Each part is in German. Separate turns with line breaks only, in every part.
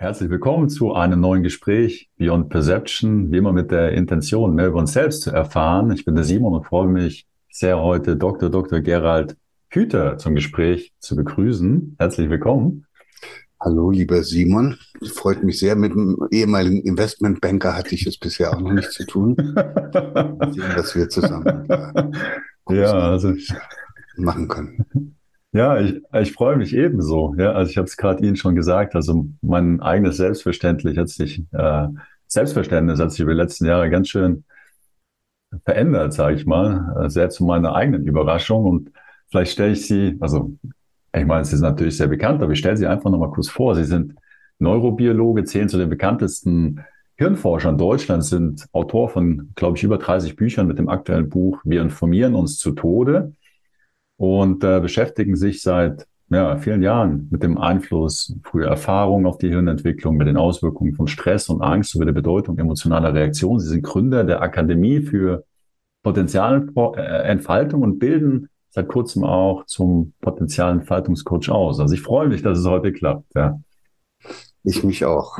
Herzlich willkommen zu einem neuen Gespräch Beyond Perception, wie immer mit der Intention, mehr über uns selbst zu erfahren. Ich bin der Simon und freue mich sehr, heute Dr. Dr. Gerald Hüter zum Gespräch zu begrüßen. Herzlich willkommen.
Hallo, lieber Simon. Freut mich sehr. Mit einem ehemaligen Investmentbanker hatte ich es bisher auch noch nicht zu tun. Sehen, dass wir zusammen ja, also machen können.
Ja, ich, ich freue mich ebenso. Ja, also ich habe es gerade Ihnen schon gesagt. Also mein eigenes Selbstverständlich hat sich, äh, Selbstverständnis hat sich über die letzten Jahre ganz schön verändert, sage ich mal. Äh, sehr zu meiner eigenen Überraschung. Und vielleicht stelle ich Sie, also ich meine, Sie sind natürlich sehr bekannt, aber ich stelle Sie einfach nochmal kurz vor. Sie sind Neurobiologe, zählen zu den bekanntesten Hirnforschern Deutschlands, sind Autor von, glaube ich, über 30 Büchern mit dem aktuellen Buch Wir informieren uns zu Tode und äh, beschäftigen sich seit ja, vielen Jahren mit dem Einfluss früher Erfahrungen auf die Hirnentwicklung, mit den Auswirkungen von Stress und Angst sowie der Bedeutung emotionaler Reaktionen. Sie sind Gründer der Akademie für Potenzialentfaltung und bilden seit kurzem auch zum Potenzialentfaltungscoach aus. Also ich freue mich, dass es heute klappt. Ja.
Ich mich auch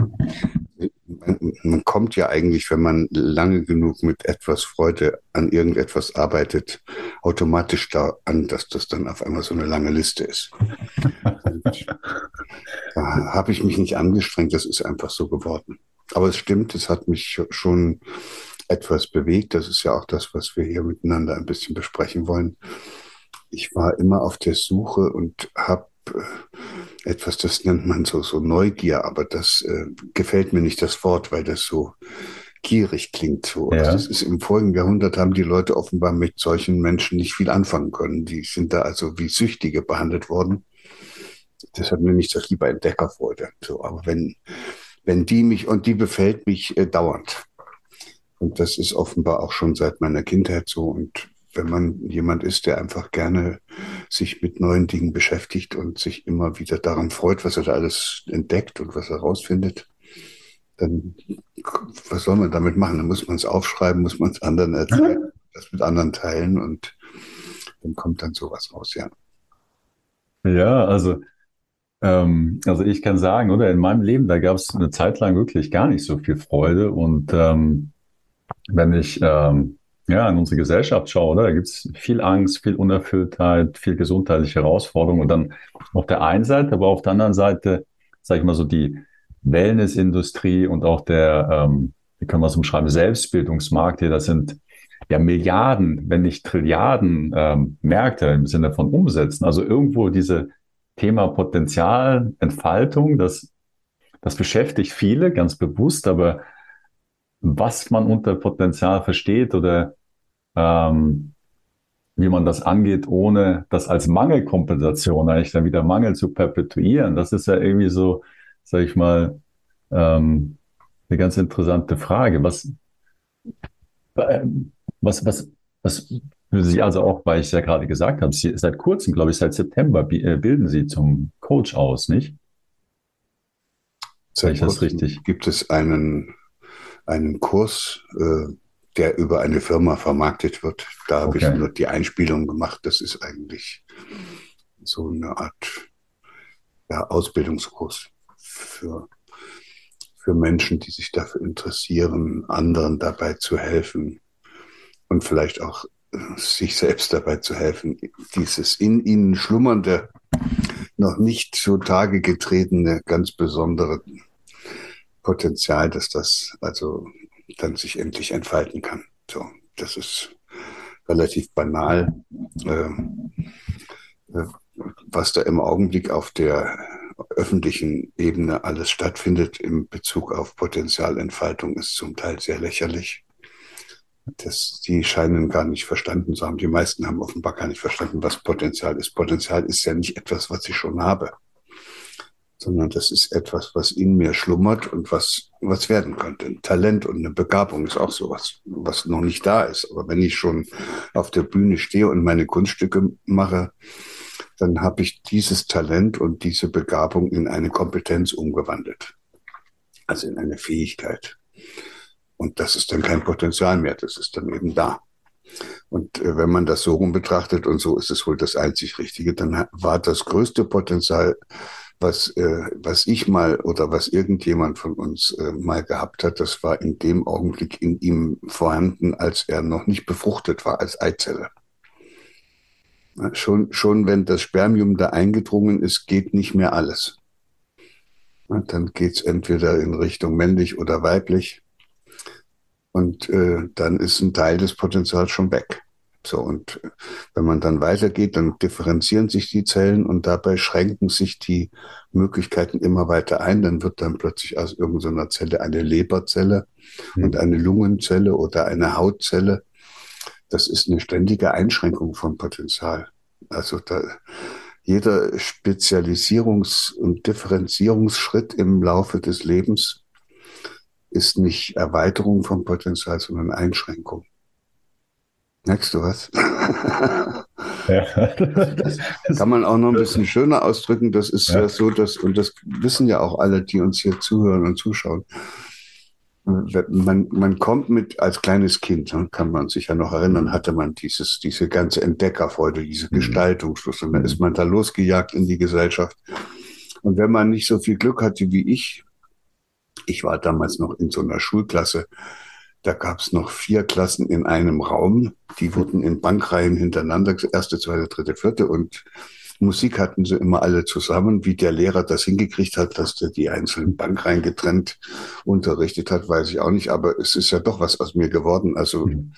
man, kommt ja eigentlich, wenn man lange genug mit etwas Freude an irgendetwas arbeitet, automatisch da an, dass das dann auf einmal so eine lange Liste ist. da habe ich mich nicht angestrengt, das ist einfach so geworden. Aber es stimmt, es hat mich schon etwas bewegt. Das ist ja auch das, was wir hier miteinander ein bisschen besprechen wollen. Ich war immer auf der Suche und habe äh, etwas, das nennt man so, so Neugier, aber das äh, gefällt mir nicht das Wort, weil das so gierig klingt. So. Ja. Also das ist im vorigen Jahrhundert haben die Leute offenbar mit solchen Menschen nicht viel anfangen können. Die sind da also wie Süchtige behandelt worden. Deshalb nenne ich das lieber Entdeckerfreude. So, aber wenn, wenn die mich, und die befällt mich äh, dauernd. Und das ist offenbar auch schon seit meiner Kindheit so. Und wenn man jemand ist, der einfach gerne sich mit neuen Dingen beschäftigt und sich immer wieder daran freut, was er da alles entdeckt und was er rausfindet, dann was soll man damit machen? Dann muss man es aufschreiben, muss man es anderen erzählen, das mit anderen teilen und dann kommt dann sowas raus, ja.
Ja, also, ähm, also ich kann sagen, oder in meinem Leben, da gab es eine Zeit lang wirklich gar nicht so viel Freude und ähm, wenn ich ähm, ja, in unsere Gesellschaft schaue, oder? Da gibt es viel Angst, viel Unerfülltheit, viel gesundheitliche Herausforderungen. Und dann auf der einen Seite, aber auf der anderen Seite, sage ich mal so, die Wellnessindustrie und auch der, ähm, wie können wir es umschreiben, Selbstbildungsmarkt hier, das sind ja Milliarden, wenn nicht Trilliarden ähm, Märkte im Sinne von Umsätzen. Also irgendwo diese Thema Potenzial, Entfaltung, das, das beschäftigt viele ganz bewusst, aber was man unter Potenzial versteht oder ähm, wie man das angeht, ohne das als Mangelkompensation eigentlich dann wieder Mangel zu perpetuieren. Das ist ja irgendwie so, sag ich mal, ähm, eine ganz interessante Frage. Was, äh, was, was, was für Sie also auch, weil ich ja gerade gesagt habe, Sie, seit kurzem, glaube ich, seit September äh, bilden Sie zum Coach aus, nicht?
Seit ich das richtig? Gibt es einen, einen Kurs, äh, der über eine Firma vermarktet wird. Da habe okay. ich nur die Einspielung gemacht. Das ist eigentlich so eine Art ja, Ausbildungskurs für, für Menschen, die sich dafür interessieren, anderen dabei zu helfen und vielleicht auch äh, sich selbst dabei zu helfen, dieses in ihnen schlummernde, noch nicht zutage getretene, ganz besondere Potenzial, dass das also dann sich endlich entfalten kann. So, das ist relativ banal, äh, äh, was da im Augenblick auf der öffentlichen Ebene alles stattfindet im Bezug auf Potenzialentfaltung ist zum Teil sehr lächerlich. Das, die scheinen gar nicht verstanden zu haben. Die meisten haben offenbar gar nicht verstanden, was Potenzial ist. Potenzial ist ja nicht etwas, was ich schon habe sondern das ist etwas, was in mir schlummert und was, was werden könnte. Ein Talent und eine Begabung ist auch sowas, was noch nicht da ist. Aber wenn ich schon auf der Bühne stehe und meine Kunststücke mache, dann habe ich dieses Talent und diese Begabung in eine Kompetenz umgewandelt. Also in eine Fähigkeit. Und das ist dann kein Potenzial mehr, das ist dann eben da. Und äh, wenn man das so rum betrachtet, und so ist es wohl das einzig Richtige, dann war das größte Potenzial was, äh, was ich mal oder was irgendjemand von uns äh, mal gehabt hat, das war in dem Augenblick in ihm vorhanden, als er noch nicht befruchtet war als Eizelle. Schon, schon wenn das Spermium da eingedrungen ist, geht nicht mehr alles. Dann geht's entweder in Richtung männlich oder weiblich. Und äh, dann ist ein Teil des Potenzials schon weg. So, und wenn man dann weitergeht, dann differenzieren sich die Zellen und dabei schränken sich die Möglichkeiten immer weiter ein. Dann wird dann plötzlich aus irgendeiner Zelle eine Leberzelle mhm. und eine Lungenzelle oder eine Hautzelle. Das ist eine ständige Einschränkung vom Potenzial. Also da, jeder Spezialisierungs- und Differenzierungsschritt im Laufe des Lebens ist nicht Erweiterung vom Potenzial, sondern Einschränkung. Merkst du was? Ja. Das kann man auch noch ein bisschen schöner ausdrücken. Das ist ja. so, dass, und das wissen ja auch alle, die uns hier zuhören und zuschauen. Man, man kommt mit, als kleines Kind, kann man sich ja noch erinnern, hatte man dieses, diese ganze Entdeckerfreude, diese mhm. Gestaltungslust. Und dann ist man da losgejagt in die Gesellschaft. Und wenn man nicht so viel Glück hatte wie ich, ich war damals noch in so einer Schulklasse, da gab es noch vier Klassen in einem Raum. Die wurden in Bankreihen hintereinander, erste, zweite, dritte, vierte. Und Musik hatten sie immer alle zusammen. Wie der Lehrer das hingekriegt hat, dass der die einzelnen Bankreihen getrennt unterrichtet hat, weiß ich auch nicht. Aber es ist ja doch was aus mir geworden. Also mhm.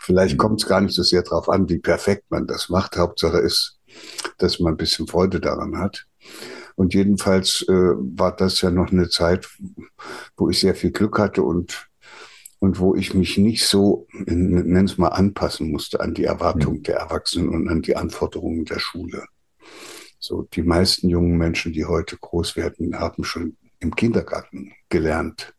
vielleicht mhm. kommt es gar nicht so sehr darauf an, wie perfekt man das macht. Hauptsache ist, dass man ein bisschen Freude daran hat. Und jedenfalls äh, war das ja noch eine Zeit, wo ich sehr viel Glück hatte und und wo ich mich nicht so, nenn es mal, anpassen musste an die Erwartungen der Erwachsenen und an die Anforderungen der Schule. So, die meisten jungen Menschen, die heute groß werden, haben schon im Kindergarten gelernt,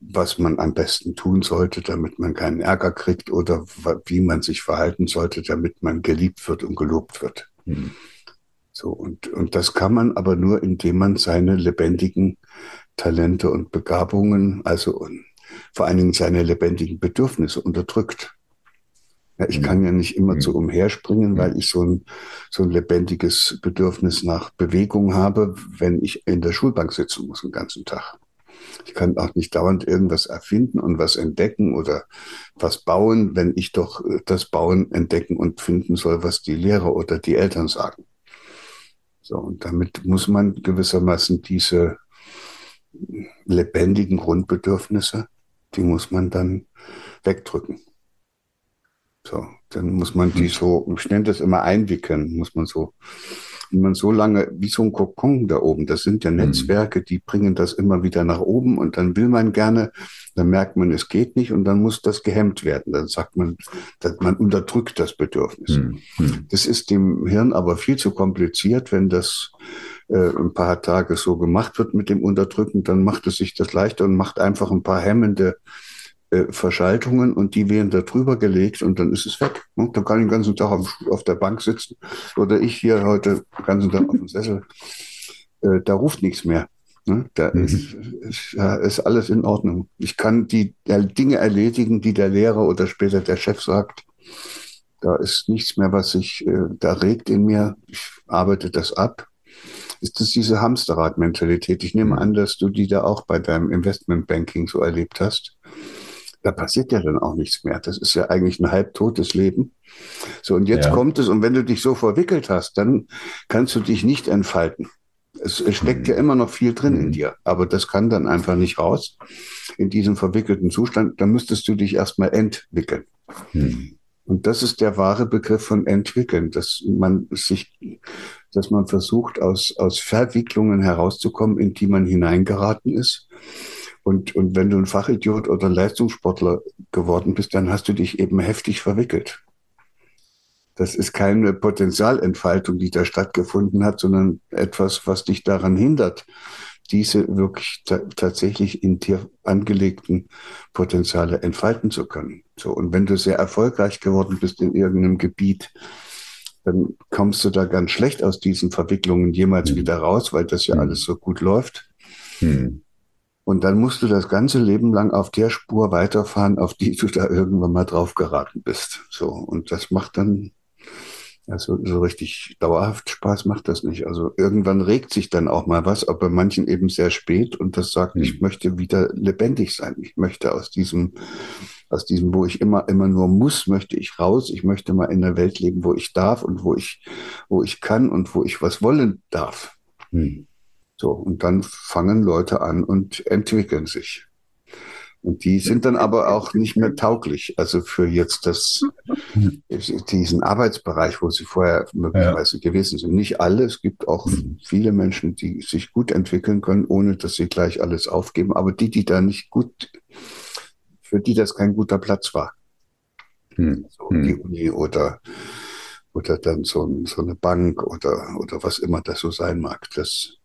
was man am besten tun sollte, damit man keinen Ärger kriegt oder wie man sich verhalten sollte, damit man geliebt wird und gelobt wird. Mhm. So, und, und das kann man aber nur, indem man seine lebendigen Talente und Begabungen, also vor allen Dingen seine lebendigen Bedürfnisse unterdrückt. Ja, ich kann ja nicht immer zu umherspringen, weil ich so ein, so ein lebendiges Bedürfnis nach Bewegung habe, wenn ich in der Schulbank sitzen muss den ganzen Tag. Ich kann auch nicht dauernd irgendwas erfinden und was entdecken oder was bauen, wenn ich doch äh, das Bauen entdecken und finden soll, was die Lehrer oder die Eltern sagen. So, und damit muss man gewissermaßen diese lebendigen Grundbedürfnisse die muss man dann wegdrücken. So, dann muss man die hm. so, ich nenne das immer einwickeln, muss man so wenn man so lange, wie so ein Kokon da oben, das sind ja mhm. Netzwerke, die bringen das immer wieder nach oben und dann will man gerne, dann merkt man, es geht nicht und dann muss das gehemmt werden. Dann sagt man, dass man unterdrückt das Bedürfnis. Mhm. Das ist dem Hirn aber viel zu kompliziert, wenn das ein paar Tage so gemacht wird mit dem Unterdrücken, dann macht es sich das leichter und macht einfach ein paar hemmende äh, Verschaltungen und die werden da drüber gelegt und dann ist es weg. Ne? Dann kann ich den ganzen Tag auf, der Bank sitzen oder ich hier heute den ganzen Tag auf dem Sessel. Äh, da ruft nichts mehr. Ne? Da mhm. ist, ist, alles in Ordnung. Ich kann die Dinge erledigen, die der Lehrer oder später der Chef sagt. Da ist nichts mehr, was sich äh, da regt in mir. Ich arbeite das ab. Ist das diese Hamsterrad-Mentalität? Ich nehme mhm. an, dass du die da auch bei deinem Investmentbanking so erlebt hast da passiert ja dann auch nichts mehr. Das ist ja eigentlich ein halbtotes Leben. So, und jetzt ja. kommt es, und wenn du dich so verwickelt hast, dann kannst du dich nicht entfalten. Es, es steckt mhm. ja immer noch viel drin in mhm. dir, aber das kann dann einfach nicht raus in diesem verwickelten Zustand. Da müsstest du dich erstmal entwickeln. Mhm. Und das ist der wahre Begriff von entwickeln, dass man sich, dass man versucht, aus, aus Verwicklungen herauszukommen, in die man hineingeraten ist und, und wenn du ein Fachidiot oder Leistungssportler geworden bist, dann hast du dich eben heftig verwickelt. Das ist keine Potenzialentfaltung, die da stattgefunden hat, sondern etwas, was dich daran hindert, diese wirklich tatsächlich in dir angelegten Potenziale entfalten zu können. So, und wenn du sehr erfolgreich geworden bist in irgendeinem Gebiet, dann kommst du da ganz schlecht aus diesen Verwicklungen jemals mhm. wieder raus, weil das ja mhm. alles so gut läuft. Mhm. Und dann musst du das ganze Leben lang auf der Spur weiterfahren, auf die du da irgendwann mal drauf geraten bist. So. Und das macht dann Also so richtig dauerhaft Spaß macht das nicht. Also irgendwann regt sich dann auch mal was, aber bei manchen eben sehr spät und das sagt, hm. ich möchte wieder lebendig sein. Ich möchte aus diesem, aus diesem, wo ich immer, immer nur muss, möchte ich raus. Ich möchte mal in einer Welt leben, wo ich darf und wo ich, wo ich kann und wo ich was wollen darf. Hm. So. Und dann fangen Leute an und entwickeln sich. Und die sind dann aber auch nicht mehr tauglich. Also für jetzt das, diesen Arbeitsbereich, wo sie vorher möglicherweise ja. gewesen sind. Nicht alle. Es gibt auch mhm. viele Menschen, die sich gut entwickeln können, ohne dass sie gleich alles aufgeben. Aber die, die da nicht gut, für die das kein guter Platz war. Mhm. So die Uni oder oder dann so, ein, so, eine Bank oder, oder was immer das so sein mag. Das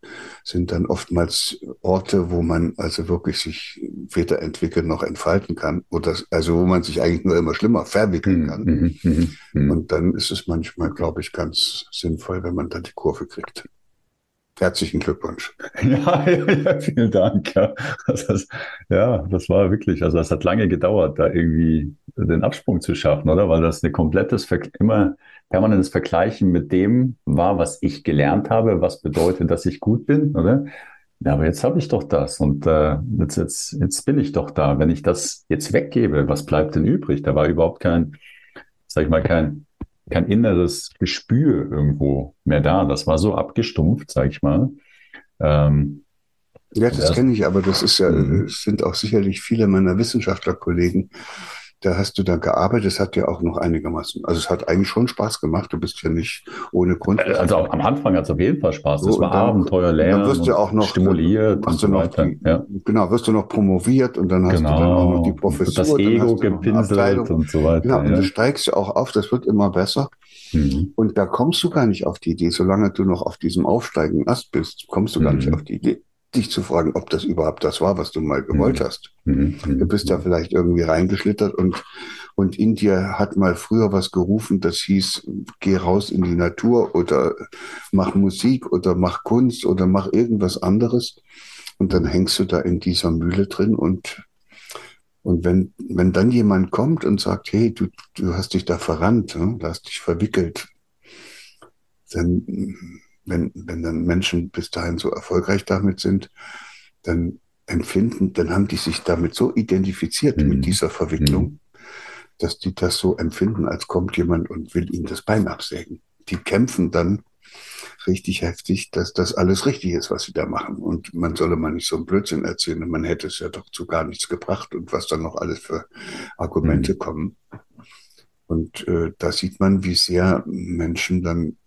sind dann oftmals Orte, wo man also wirklich sich weder entwickeln noch entfalten kann oder also wo man sich eigentlich nur immer schlimmer verwickeln kann. Mhm, mh, mh. Und dann ist es manchmal, glaube ich, ganz sinnvoll, wenn man dann die Kurve kriegt. Herzlichen Glückwunsch.
Ja, ja, ja vielen Dank. Ja das, ja, das war wirklich, also es hat lange gedauert, da irgendwie den Absprung zu schaffen, oder? Weil das eine komplettes, immer permanentes Vergleichen mit dem war, was ich gelernt habe, was bedeutet, dass ich gut bin, oder? Ja, aber jetzt habe ich doch das und äh, jetzt, jetzt, jetzt bin ich doch da. Wenn ich das jetzt weggebe, was bleibt denn übrig? Da war überhaupt kein, sag ich mal, kein, kein inneres Gespür irgendwo mehr da. Das war so abgestumpft, sag ich mal. Ähm,
ja, das, das kenne ich, aber das ist ja, mhm. es sind auch sicherlich viele meiner Wissenschaftlerkollegen, da hast du da gearbeitet. Es hat ja auch noch einigermaßen, also es hat eigentlich schon Spaß gemacht. Du bist ja nicht ohne Grund.
Äh, also am Anfang hat es auf jeden Fall Spaß. Das so, war dann, Abenteuer lernen.
Dann wirst du auch noch
stimuliert
und so weiter. Die, ja. Genau, wirst du noch promoviert und dann hast genau. du dann auch noch die Professur.
Das Ego gepinselt und so weiter.
Genau, ja. und du steigst ja auch auf, das wird immer besser. Mhm. Und da kommst du gar nicht auf die Idee, solange du noch auf diesem aufsteigenden Ast bist, kommst du gar mhm. nicht auf die Idee dich zu fragen, ob das überhaupt das war, was du mal gewollt mhm. hast. Mhm. Du bist da vielleicht irgendwie reingeschlittert und, und in dir hat mal früher was gerufen, das hieß, geh raus in die Natur oder mach Musik oder mach Kunst oder mach irgendwas anderes. Und dann hängst du da in dieser Mühle drin und, und wenn, wenn dann jemand kommt und sagt, hey, du, du hast dich da verrannt, ne? du hast dich verwickelt, dann wenn, wenn dann Menschen bis dahin so erfolgreich damit sind, dann empfinden, dann haben die sich damit so identifiziert mhm. mit dieser Verwicklung, mhm. dass die das so empfinden, als kommt jemand und will ihnen das Bein absägen. Die kämpfen dann richtig heftig, dass das alles richtig ist, was sie da machen. Und man solle mal nicht so einen Blödsinn erzählen, man hätte es ja doch zu gar nichts gebracht und was dann noch alles für Argumente mhm. kommen. Und äh, da sieht man, wie sehr Menschen dann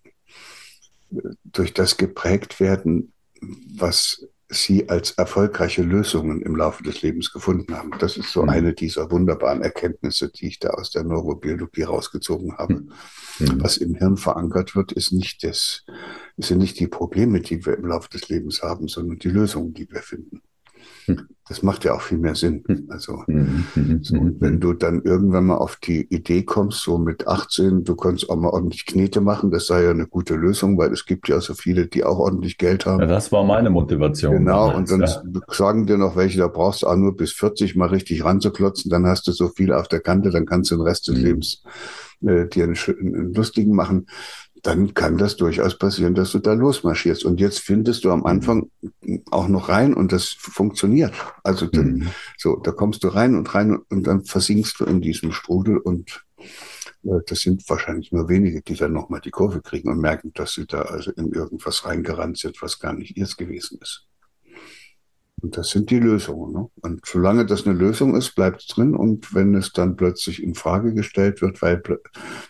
durch das geprägt werden, was sie als erfolgreiche Lösungen im Laufe des Lebens gefunden haben. Das ist so mhm. eine dieser wunderbaren Erkenntnisse, die ich da aus der Neurobiologie rausgezogen habe. Mhm. mhm. Was im Hirn verankert wird, ist nicht das, sind nicht die Probleme, die wir im Laufe des Lebens haben, sondern die Lösungen, die wir finden. Das macht ja auch viel mehr Sinn. Hm. Also, mhm, so, mhm, wenn du dann irgendwann mal auf die Idee kommst, so mit 18, du kannst auch mal ordentlich Knete machen, das sei ja eine gute Lösung, weil es gibt ja so viele, die auch ordentlich Geld haben. Ja,
das war meine Motivation.
Genau, damals, und dann ja. sagen dir noch welche, da brauchst du auch nur bis 40 mal richtig ranzuklotzen, dann hast du so viel auf der Kante, dann kannst du den Rest des mhm. Lebens äh, dir einen, einen lustigen machen dann kann das durchaus passieren, dass du da losmarschierst. Und jetzt findest du am Anfang auch noch rein und das funktioniert. Also dann, mhm. so, da kommst du rein und rein und dann versinkst du in diesem Strudel und äh, das sind wahrscheinlich nur wenige, die dann nochmal die Kurve kriegen und merken, dass sie da also in irgendwas reingerannt sind, was gar nicht ihrs gewesen ist. Und das sind die Lösungen. Ne? Und solange das eine Lösung ist, bleibt es drin. Und wenn es dann plötzlich in Frage gestellt wird, weil,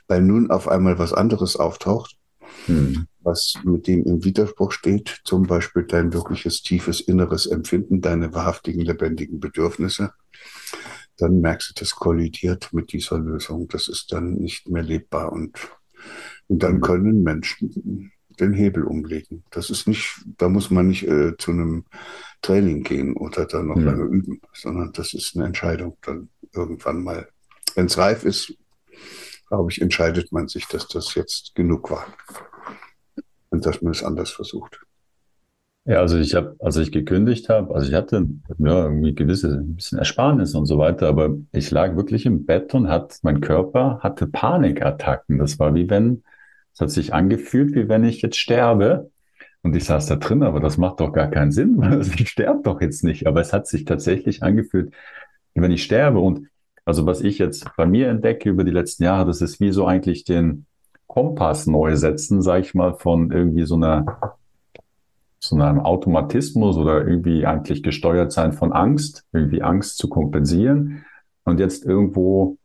weil nun auf einmal was anderes auftaucht, hm. was mit dem im Widerspruch steht, zum Beispiel dein wirkliches tiefes inneres Empfinden, deine wahrhaftigen, lebendigen Bedürfnisse, dann merkst du, das kollidiert mit dieser Lösung. Das ist dann nicht mehr lebbar. Und, und dann hm. können Menschen den Hebel umlegen. Das ist nicht, da muss man nicht äh, zu einem Training gehen oder dann noch mhm. lange üben, sondern das ist eine Entscheidung dann irgendwann mal. Wenn es reif ist, glaube ich, entscheidet man sich, dass das jetzt genug war und dass man es anders versucht.
Ja, also ich habe, als ich gekündigt habe, also ich hatte ja irgendwie gewisse ein bisschen Ersparnis und so weiter, aber ich lag wirklich im Bett und hat mein Körper hatte Panikattacken. Das war wie wenn Es hat sich angefühlt, wie wenn ich jetzt sterbe. Und ich saß da drin, aber das macht doch gar keinen Sinn, ich sterbe doch jetzt nicht. Aber es hat sich tatsächlich angefühlt, wie wenn ich sterbe. Und also was ich jetzt bei mir entdecke über die letzten Jahre, das ist wie so eigentlich den Kompass neu setzen, sag ich mal, von irgendwie so einer so einem Automatismus oder irgendwie eigentlich gesteuert sein von Angst, irgendwie Angst zu kompensieren und jetzt irgendwo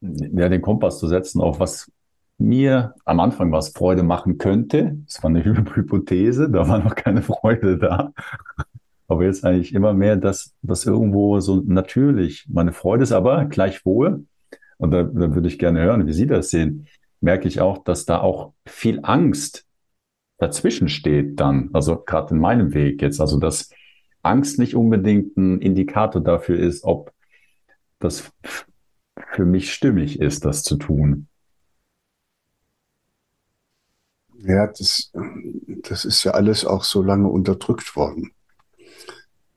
ja, den Kompass zu setzen auf was mir am Anfang was Freude machen könnte. Das war eine Hypothese, da war noch keine Freude da. Aber jetzt eigentlich immer mehr, dass das irgendwo so natürlich meine Freude ist, aber gleichwohl, und da, da würde ich gerne hören, wie Sie das sehen, merke ich auch, dass da auch viel Angst dazwischen steht dann, also gerade in meinem Weg jetzt, also dass Angst nicht unbedingt ein Indikator dafür ist, ob das für mich stimmig ist, das zu tun.
Ja, das, das ist ja alles auch so lange unterdrückt worden.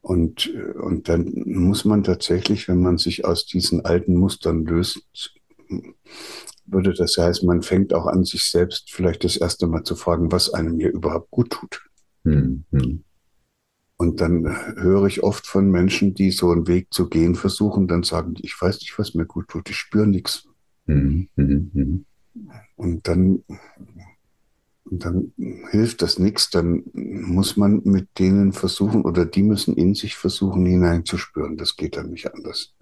Und, und dann muss man tatsächlich, wenn man sich aus diesen alten Mustern löst, würde das heißen, man fängt auch an, sich selbst vielleicht das erste Mal zu fragen, was einem hier überhaupt gut tut. Mhm. Und dann höre ich oft von Menschen, die so einen Weg zu gehen versuchen, dann sagen die, ich weiß nicht, was mir gut tut, ich spüre nichts. Mhm. Mhm. Und dann, dann hilft das nichts, dann muss man mit denen versuchen oder die müssen in sich versuchen hineinzuspüren. Das geht dann nicht anders.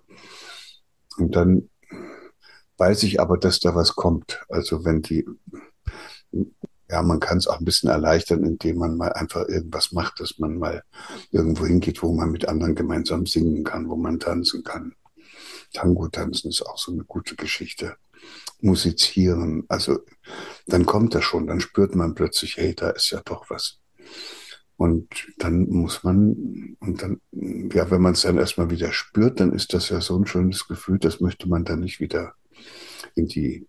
Und dann weiß ich aber, dass da was kommt. Also wenn die, ja, man kann es auch ein bisschen erleichtern, indem man mal einfach irgendwas macht, dass man mal irgendwo hingeht, wo man mit anderen gemeinsam singen kann, wo man tanzen kann. Tango tanzen ist auch so eine gute Geschichte. Musizieren, also dann kommt das schon, dann spürt man plötzlich, hey, da ist ja doch was. Und dann muss man, und dann, ja, wenn man es dann erstmal wieder spürt, dann ist das ja so ein schönes Gefühl, das möchte man dann nicht wieder in die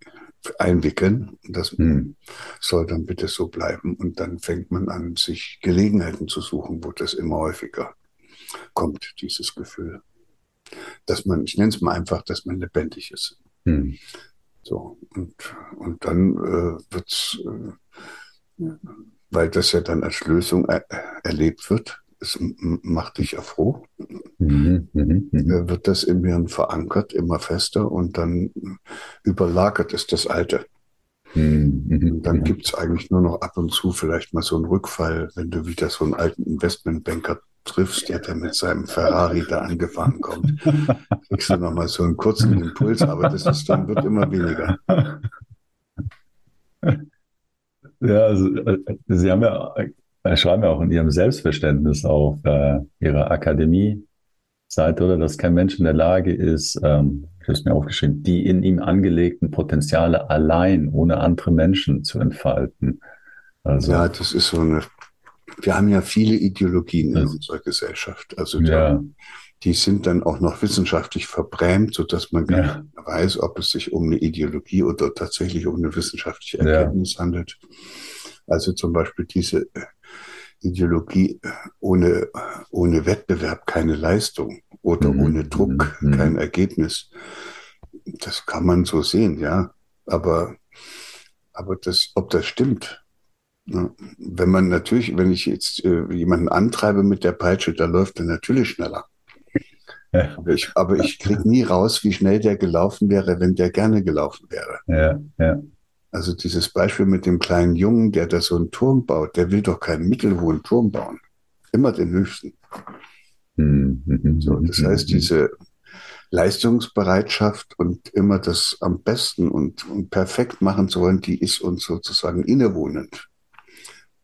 einwickeln. Das hm. soll dann bitte so bleiben. Und dann fängt man an, sich Gelegenheiten zu suchen, wo das immer häufiger kommt, dieses Gefühl. Dass man, ich nenne es mal einfach, dass man lebendig ist. Hm. So, und, und dann äh, wird es, äh, weil das ja dann als Lösung er, erlebt wird, es macht dich ja froh, mhm, mh, mh. wird das im Hirn verankert, immer fester und dann überlagert es das Alte. Mhm, mhm und dann gibt es eigentlich nur noch ab und zu vielleicht mal so einen Rückfall, wenn du wieder so einen alten Investmentbanker triffst, der, mit seinem Ferrari da angefahren kommt. Kriegst du nochmal so einen kurzen Impuls, aber das ist dann, wird immer weniger.
Ja, also äh, Sie haben ja schreiben ja auch in Ihrem Selbstverständnis auf äh, Ihrer Akademie-Seite, oder dass kein Mensch in der Lage ist, ähm, ich habe es mir aufgeschrieben, die in ihm angelegten Potenziale allein, ohne andere Menschen zu entfalten.
Also, ja, das ist so eine. Wir haben ja viele Ideologien in unserer Gesellschaft. Also da, ja. die sind dann auch noch wissenschaftlich verbrämt, sodass man gar ja. nicht weiß, ob es sich um eine Ideologie oder tatsächlich um eine wissenschaftliche Erkenntnis ja. handelt. Also zum Beispiel diese Ideologie ohne, ohne Wettbewerb keine Leistung oder mhm. ohne Druck mhm. kein Ergebnis. Das kann man so sehen, ja. Aber, aber das, ob das stimmt? Wenn man natürlich, wenn ich jetzt äh, jemanden antreibe mit der Peitsche, da läuft er natürlich schneller. Ja. Aber ich, aber ich kriege nie raus, wie schnell der gelaufen wäre, wenn der gerne gelaufen wäre.
Ja, ja.
Also dieses Beispiel mit dem kleinen Jungen, der da so einen Turm baut, der will doch keinen mittelhohen Turm bauen. Immer den höchsten. Mhm. So, das heißt, diese Leistungsbereitschaft und immer das am besten und, und perfekt machen zu wollen, die ist uns sozusagen innewohnend.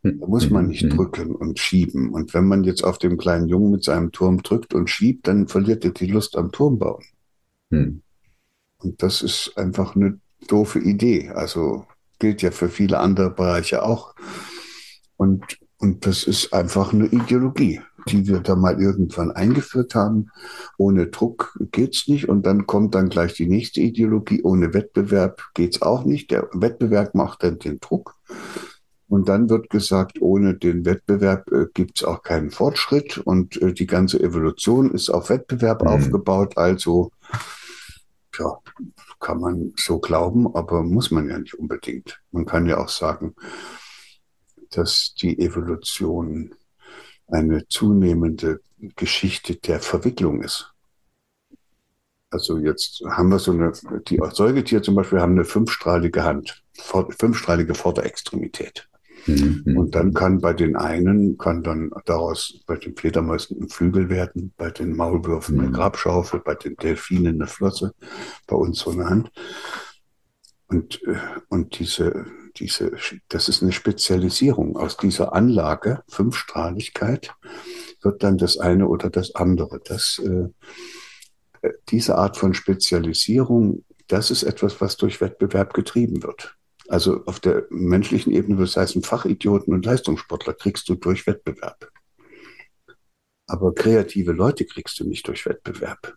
Da muss man nicht drücken und schieben. Und wenn man jetzt auf dem kleinen Jungen mit seinem Turm drückt und schiebt, dann verliert er die Lust am Turmbauen. Mhm. Und das ist einfach eine doofe Idee. Also gilt ja für viele andere Bereiche auch. Und, und das ist einfach eine Ideologie, die wir da mal irgendwann eingeführt haben. Ohne Druck geht's nicht. Und dann kommt dann gleich die nächste Ideologie. Ohne Wettbewerb geht's auch nicht. Der Wettbewerb macht dann den Druck. Und dann wird gesagt, ohne den Wettbewerb äh, gibt's auch keinen Fortschritt und äh, die ganze Evolution ist auf Wettbewerb mhm. aufgebaut. Also ja, kann man so glauben, aber muss man ja nicht unbedingt. Man kann ja auch sagen, dass die Evolution eine zunehmende Geschichte der Verwicklung ist. Also jetzt haben wir so eine, die Säugetiere zum Beispiel haben eine fünfstrahlige Hand, fünfstrahlige Vorderextremität. Mhm. Und dann kann bei den einen, kann dann daraus bei den Fledermäusen ein Flügel werden, bei den Maulwürfen eine mhm. Grabschaufel, bei den Delfinen eine Flosse, bei uns so eine Hand. Und, äh, und diese, diese, das ist eine Spezialisierung. Aus dieser Anlage, Fünfstrahligkeit, wird dann das eine oder das andere. Das, äh, äh diese Art von Spezialisierung, das ist etwas, was durch Wettbewerb getrieben wird. Also auf der menschlichen Ebene, das heißt, Fachidioten und Leistungssportler kriegst du durch Wettbewerb. Aber kreative Leute kriegst du nicht durch Wettbewerb.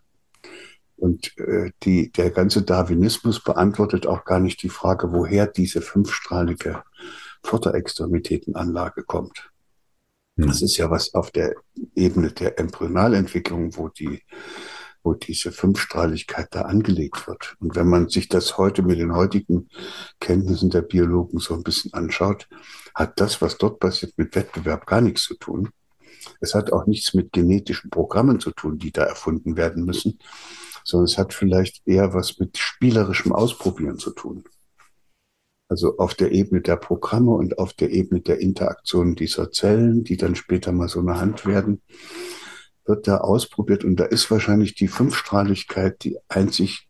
Und äh, die, der ganze Darwinismus beantwortet auch gar nicht die Frage, woher diese fünfstrahlige Vorderextremitätenanlage kommt. Hm. Das ist ja was auf der Ebene der Embryonalentwicklung, wo die wo diese Fünfstrahligkeit da angelegt wird. Und wenn man sich das heute mit den heutigen Kenntnissen der Biologen so ein bisschen anschaut, hat das, was dort passiert, mit Wettbewerb gar nichts zu tun. Es hat auch nichts mit genetischen Programmen zu tun, die da erfunden werden müssen, sondern es hat vielleicht eher was mit spielerischem Ausprobieren zu tun. Also auf der Ebene der Programme und auf der Ebene der Interaktion dieser Zellen, die dann später mal so eine Hand werden, wird da ausprobiert und da ist wahrscheinlich die Fünfstrahligkeit die einzig,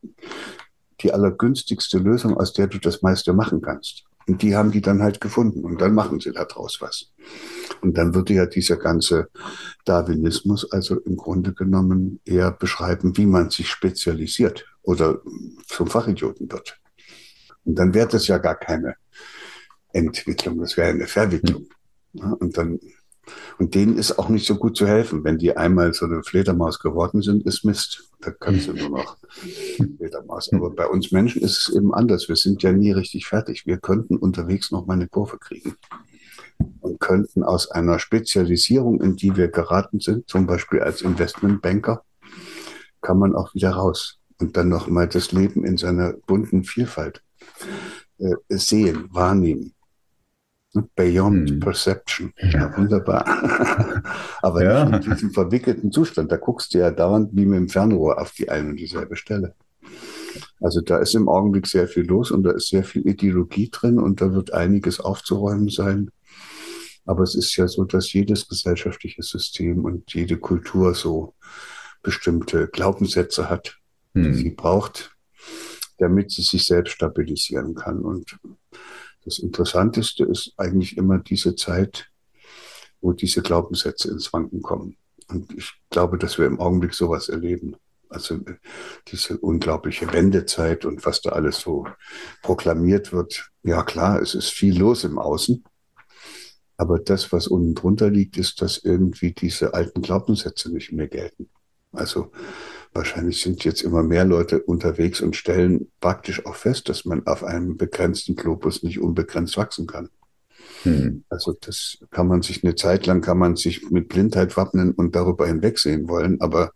die allergünstigste Lösung, aus der du das meiste machen kannst. Und die haben die dann halt gefunden und dann machen sie da draus was. Und dann würde ja dieser ganze Darwinismus also im Grunde genommen eher beschreiben, wie man sich spezialisiert oder zum Fachidioten wird. Und dann wäre das ja gar keine Entwicklung, das wäre eine Verwicklung. Ja, und dann und denen ist auch nicht so gut zu helfen. Wenn die einmal so eine Fledermaus geworden sind, ist Mist. Da kannst du nur noch Fledermaus. Aber bei uns Menschen ist es eben anders. Wir sind ja nie richtig fertig. Wir könnten unterwegs noch mal eine Kurve kriegen und könnten aus einer Spezialisierung, in die wir geraten sind, zum Beispiel als Investmentbanker, kann man auch wieder raus und dann noch mal das Leben in seiner bunten Vielfalt äh, sehen, wahrnehmen. Beyond hm. Perception. Ja, wunderbar. Aber ja. in diesem verwickelten Zustand. Da guckst du ja dauernd wie mit dem Fernrohr auf die eine und dieselbe Stelle. Also da ist im Augenblick sehr viel los und da ist sehr viel Ideologie drin und da wird einiges aufzuräumen sein. Aber es ist ja so, dass jedes gesellschaftliche System und jede Kultur so bestimmte Glaubenssätze hat, hm. die sie braucht, damit sie sich selbst stabilisieren kann. Und das Interessanteste ist eigentlich immer diese Zeit, wo diese Glaubenssätze ins Wanken kommen. Und ich glaube, dass wir im Augenblick sowas erleben. Also äh, diese unglaubliche Wendezeit und was da alles so proklamiert wird. Ja klar, es ist viel los im Außen. Aber das, was unten drunter liegt, ist, dass irgendwie diese alten Glaubenssätze nicht mehr gelten. Also wahrscheinlich sind jetzt immer mehr Leute unterwegs und stellen praktisch auch fest, dass man auf einem begrenzten Globus nicht unbegrenzt wachsen kann. Hm. Also das kann man sich eine Zeit lang kann man sich mit Blindheit wappnen und darüber hinwegsehen wollen, aber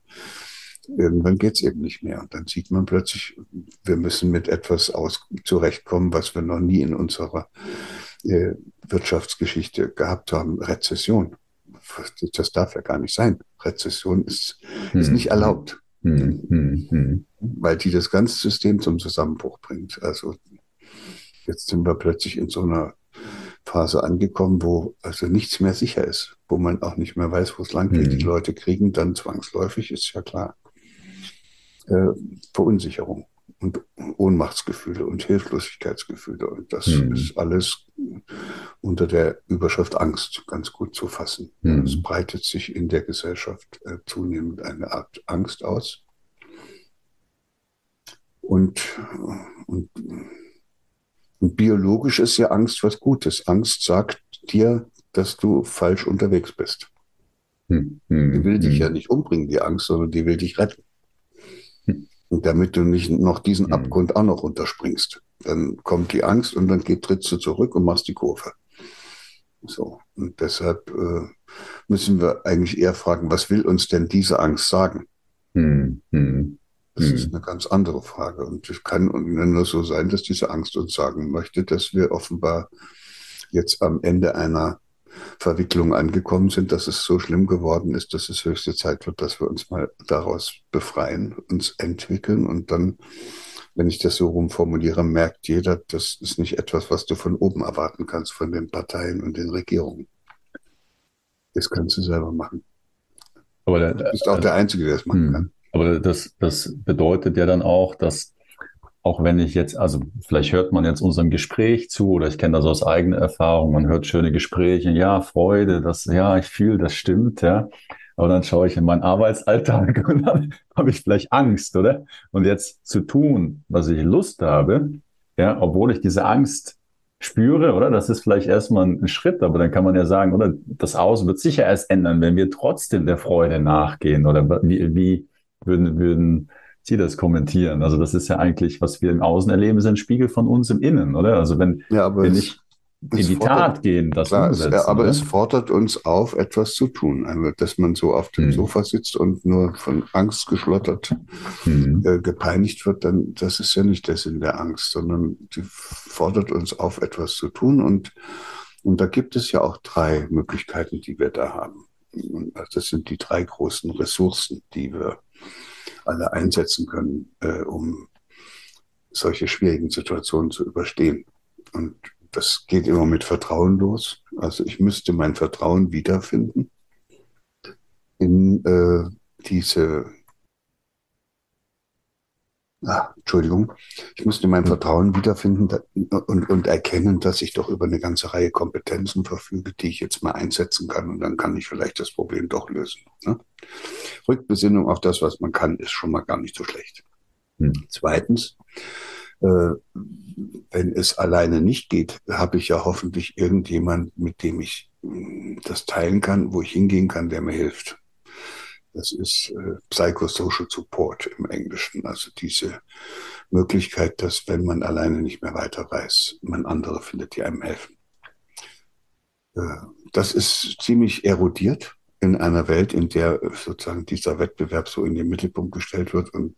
irgendwann geht es eben nicht mehr. Und dann sieht man plötzlich, wir müssen mit etwas aus zurechtkommen, was wir noch nie in unserer äh, Wirtschaftsgeschichte gehabt haben, Rezession. Das darf ja gar nicht sein. Rezession ist, hm. ist nicht erlaubt. Hm, hm, hm. Weil die das ganze System zum Zusammenbruch bringt. Also jetzt sind wir plötzlich in so einer Phase angekommen, wo also nichts mehr sicher ist, wo man auch nicht mehr weiß, wo es lang geht. Die hm. Leute kriegen dann zwangsläufig, ist ja klar, äh, Verunsicherung und Ohnmachtsgefühle und Hilflosigkeitsgefühle. Und das hm. ist alles unter der Überschrift Angst ganz gut zu fassen. Hm. Es breitet sich in der Gesellschaft äh, zunehmend eine Art Angst aus. Und, und, und biologisch ist ja Angst was Gutes. Angst sagt dir, dass du falsch unterwegs bist. Hm. hm die will dich hm. ja nicht umbringen, die Angst, sondern die will dich retten. Und damit du nicht noch diesen mhm. Abgrund auch noch runterspringst. Dann kommt die Angst und dann geht, trittst du zurück und machst die Kurve. So. Und deshalb äh, müssen wir eigentlich eher fragen, was will uns denn diese Angst sagen? Mhm. Das mhm. ist eine ganz andere Frage. Und es kann nur so sein, dass diese Angst uns sagen möchte, dass wir offenbar jetzt am Ende einer Verwicklung angekommen sind, dass es so schlimm geworden ist, dass es höchste Zeit wird, dass wir uns mal daraus befreien, uns entwickeln und dann, wenn ich das so rumformuliere, merkt jeder, das ist nicht etwas, was du von oben erwarten kannst, von den Parteien und den Regierungen. Das kannst du selber machen.
Aber der, du bist auch der Einzige, der das machen hm. kann. Aber das, das bedeutet ja dann auch, dass auch wenn ich jetzt, also vielleicht hört man jetzt unserem Gespräch zu oder ich kenne das aus eigener Erfahrung, man hört schöne Gespräche, ja, Freude, das, ja, ich fühle, das stimmt, ja. Aber dann schaue ich in meinen Arbeitsalltag und dann habe ich vielleicht Angst, oder? Und jetzt zu tun, was ich Lust habe, ja, obwohl ich diese Angst spüre, oder? Das ist vielleicht erstmal ein Schritt, aber dann kann man ja sagen, oder? Das Aus wird sicher erst ändern, wenn wir trotzdem der Freude nachgehen, oder wie, wie würden, würden Sie das kommentieren? Also das ist ja eigentlich, was wir im Außen erleben, ist ein Spiegel von uns im Innen, oder? Also wenn, ja, wenn ich in die fordert, Tat gehen, das klar, umsetzen.
Es, aber ne? es fordert uns auf, etwas zu tun. Also, dass man so auf dem hm. Sofa sitzt und nur von Angst geschlottert hm. äh, gepeinigt wird, dann das ist ja nicht der Sinn der Angst, sondern die fordert uns auf, etwas zu tun. Und, und da gibt es ja auch drei Möglichkeiten, die wir da haben. Und das sind die drei großen Ressourcen, die wir alle einsetzen können, äh, um solche schwierigen Situationen zu überstehen. Und das geht immer mit Vertrauen los. Also ich müsste mein Vertrauen wiederfinden in äh, diese, ah, Entschuldigung, ich müsste mein Vertrauen wiederfinden und, und erkennen, dass ich doch über eine ganze Reihe Kompetenzen verfüge, die ich jetzt mal einsetzen kann und dann kann ich vielleicht das Problem doch lösen. Ne? Rückbesinnung auf das, was man kann, ist schon mal gar nicht so schlecht. Hm. Zweitens, äh, wenn es alleine nicht geht, habe ich ja hoffentlich irgendjemand, mit dem ich hm, das teilen kann, wo ich hingehen kann, der mir hilft. Das ist äh, Psychosocial Support im Englischen, also diese Möglichkeit, dass wenn man alleine nicht mehr weiter weiß, man andere findet, die einem helfen. Äh, das ist ziemlich erodiert in einer Welt, in der sozusagen dieser Wettbewerb so in den Mittelpunkt gestellt wird und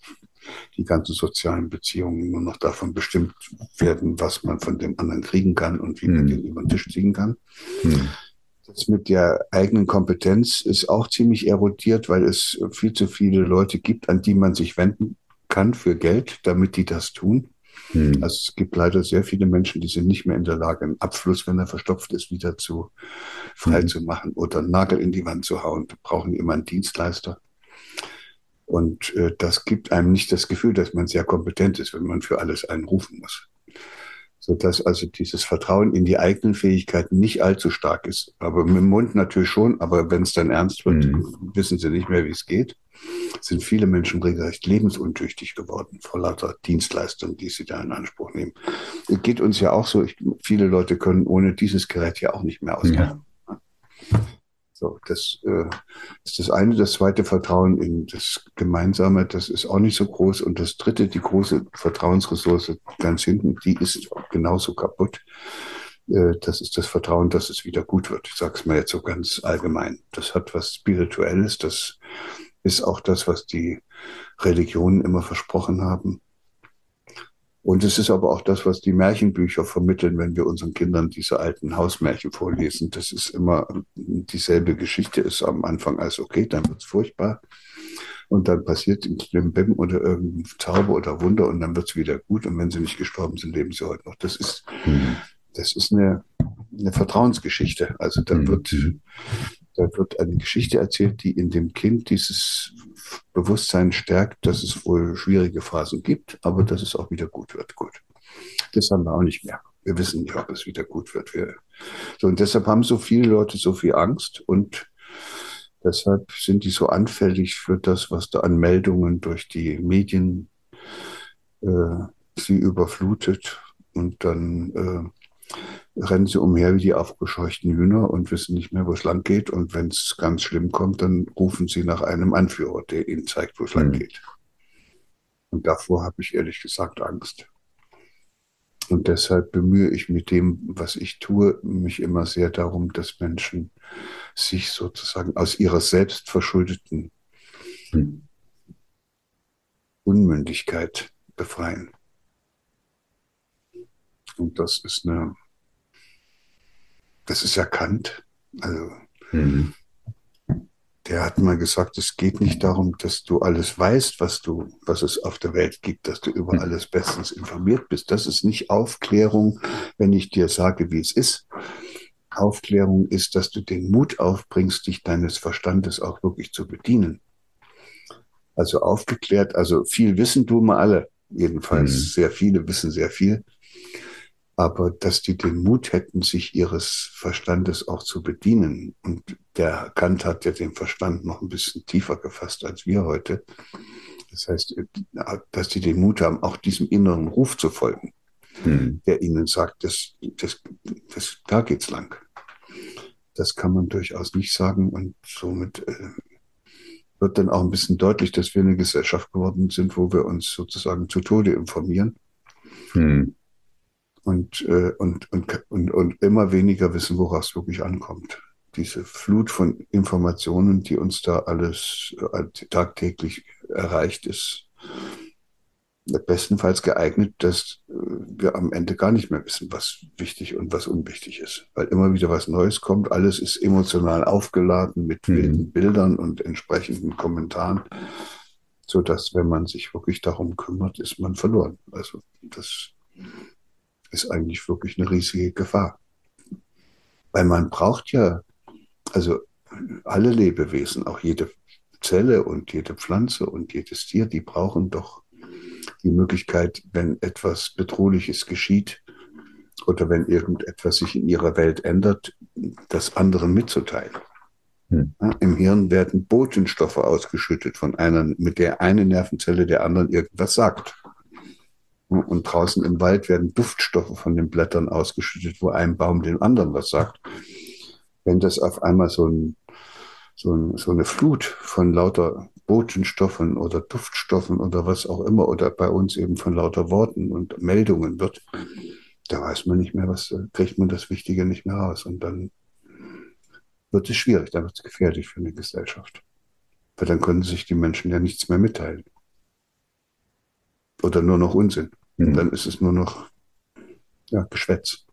die ganzen sozialen Beziehungen nur noch davon bestimmt werden, was man von dem anderen kriegen kann und wie man hm. den über den Tisch ziehen kann. Hm. Das mit der eigenen Kompetenz ist auch ziemlich erodiert, weil es viel zu viele Leute gibt, an die man sich wenden kann für Geld, damit die das tun. Hm. Also es gibt leider sehr viele Menschen, die sind nicht mehr in der Lage, einen Abfluss, wenn er verstopft ist, wieder zu frei hm. zu machen oder einen Nagel in die Wand zu hauen. Da brauchen immer einen Dienstleister. Und äh, das gibt einem nicht das Gefühl, dass man sehr kompetent ist, wenn man für alles einen rufen muss. Sodass also dieses Vertrauen in die eigenen Fähigkeiten nicht allzu stark ist. Aber mit dem Mund natürlich schon, aber wenn es dann ernst wird, mhm. wissen sie nicht mehr, wie es geht. Sind viele Menschen regelrecht lebensuntüchtig geworden vor lauter Dienstleistungen, die sie da in Anspruch nehmen. Es geht uns ja auch so, ich, viele Leute können ohne dieses Gerät ja auch nicht mehr auskommen. Ja. So, das äh, ist das eine. Das zweite Vertrauen in das Gemeinsame, das ist auch nicht so groß. Und das dritte, die große Vertrauensressource ganz hinten, die ist genauso kaputt. Äh, das ist das Vertrauen, dass es wieder gut wird. Ich sage es mal jetzt so ganz allgemein. Das hat was Spirituelles. Das ist auch das, was die Religionen immer versprochen haben. Und es ist aber auch das, was die Märchenbücher vermitteln, wenn wir unseren Kindern diese alten Hausmärchen vorlesen. Das ist immer dieselbe Geschichte, ist am Anfang alles okay, dann wird's furchtbar. Und dann passiert ein Klimbim oder irgendein Zauber oder Wunder und dann wird's wieder gut. Und wenn sie nicht gestorben sind, leben sie heute noch. Das ist, mhm. das ist eine, eine Vertrauensgeschichte. Also dann mhm. wird, da wird eine Geschichte erzählt, die in dem Kind dieses Bewusstsein stärkt, dass es wohl schwierige Phasen gibt, aber dass es auch wieder gut wird. Gut. Das haben wir auch nicht mehr. Wir wissen nicht, ob es wieder gut wird. Wir, so, und deshalb haben so viele Leute so viel Angst und deshalb sind die so anfällig für das, was da an Meldungen durch die Medien äh, sie überflutet. Und dann äh, rennen sie umher wie die aufgescheuchten Hühner und wissen nicht mehr, wo es lang geht. Und wenn es ganz schlimm kommt, dann rufen sie nach einem Anführer, der ihnen zeigt, wo es mhm. lang geht. Und davor habe ich ehrlich gesagt Angst. Und deshalb bemühe ich mit dem, was ich tue, mich immer sehr darum, dass Menschen sich sozusagen aus ihrer selbstverschuldeten mhm Unmündigkeit befreien. Und das ist eine, das ist erkannt. Also, mhm. der hat mal gesagt, es geht nicht darum, dass du alles weißt, was du, was es auf der Welt gibt, dass du über mhm. alles bestens informiert bist. Das ist nicht Aufklärung, wenn ich dir sage, wie es ist. Aufklärung ist, dass du den Mut aufbringst, dich deines Verstandes auch wirklich zu bedienen. Also aufgeklärt, also viel wissen tun wir alle. Jedenfalls mhm. sehr viele wissen sehr viel aber dass die den Mut hätten, sich ihres Verstandes auch zu bedienen. Und der Kant hat ja den Verstand noch ein bisschen tiefer gefasst als wir heute. Das heißt, dass die den Mut haben, auch diesem inneren Ruf zu folgen, hm. der ihnen sagt, das, das, das, da geht's lang. Das kann man durchaus nicht sagen und somit äh, wird dann auch ein bisschen deutlich, dass wir eine Gesellschaft geworden sind, wo wir uns sozusagen zu Tode informieren. Hm und, äh, und, und, und, und immer weniger wissen, woraus es wirklich ankommt. Diese Flut von Informationen, die uns da alles äh, tagtäglich erreicht, ist bestenfalls geeignet, dass äh, wir am Ende gar nicht mehr wissen, was wichtig und was unwichtig ist. Weil immer wieder was Neues kommt. Alles ist emotional aufgeladen mit mhm. wilden Bildern und entsprechenden Kommentaren, so dass wenn man sich wirklich darum kümmert, ist man verloren. Also das ist eigentlich wirklich eine riesige Gefahr. Weil man braucht ja, also alle Lebewesen, auch jede Zelle und jede Pflanze und jedes Tier, die brauchen doch die Möglichkeit, wenn etwas Bedrohliches geschieht oder wenn irgendetwas sich in ihrer Welt ändert, das anderen mitzuteilen. Hm. Ja, Im Hirn werden Botenstoffe ausgeschüttet von einer, mit der eine Nervenzelle der anderen irgendwas sagt. Und draußen im Wald werden Duftstoffe von den Blättern ausgeschüttet, wo ein Baum dem anderen was sagt. Wenn das auf einmal so, ein, so, ein, so eine Flut von lauter Botenstoffen oder Duftstoffen oder was auch immer oder bei uns eben von lauter Worten und Meldungen wird, da weiß man nicht mehr, was, kriegt man das Wichtige nicht mehr raus. Und dann wird es schwierig, dann wird es gefährlich für eine Gesellschaft. Weil dann können sich die Menschen ja nichts mehr mitteilen. Oder nur noch Unsinn. Mhm. Dann ist es nur noch ja, Geschwätz.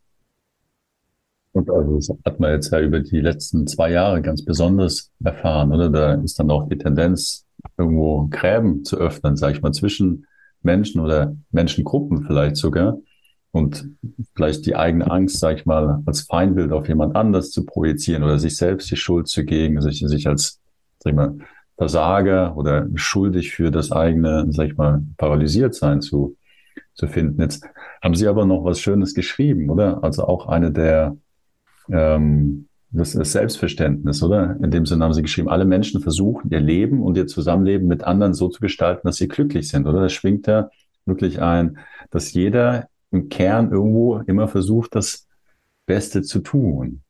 Und also das hat man jetzt ja über die letzten zwei Jahre ganz besonders erfahren, oder? Da ist dann auch die Tendenz, irgendwo Gräben zu öffnen, sage ich mal, zwischen Menschen oder Menschengruppen vielleicht sogar. Und vielleicht die eigene Angst, sage ich mal, als Feindbild auf jemand anders zu projizieren oder sich selbst die Schuld zu geben, sich, sich als, sag ich mal, Versager oder schuldig für das eigene, sag ich mal, paralysiert sein zu zu finden. Jetzt haben Sie aber noch was Schönes geschrieben, oder? Also auch eine der, ähm, das, das Selbstverständnis, oder? In dem Sinne haben Sie geschrieben, alle Menschen versuchen, ihr Leben und ihr Zusammenleben mit anderen so zu gestalten, dass sie glücklich sind, oder? Das schwingt da wirklich ein, dass jeder im Kern irgendwo immer versucht, das Beste zu tun.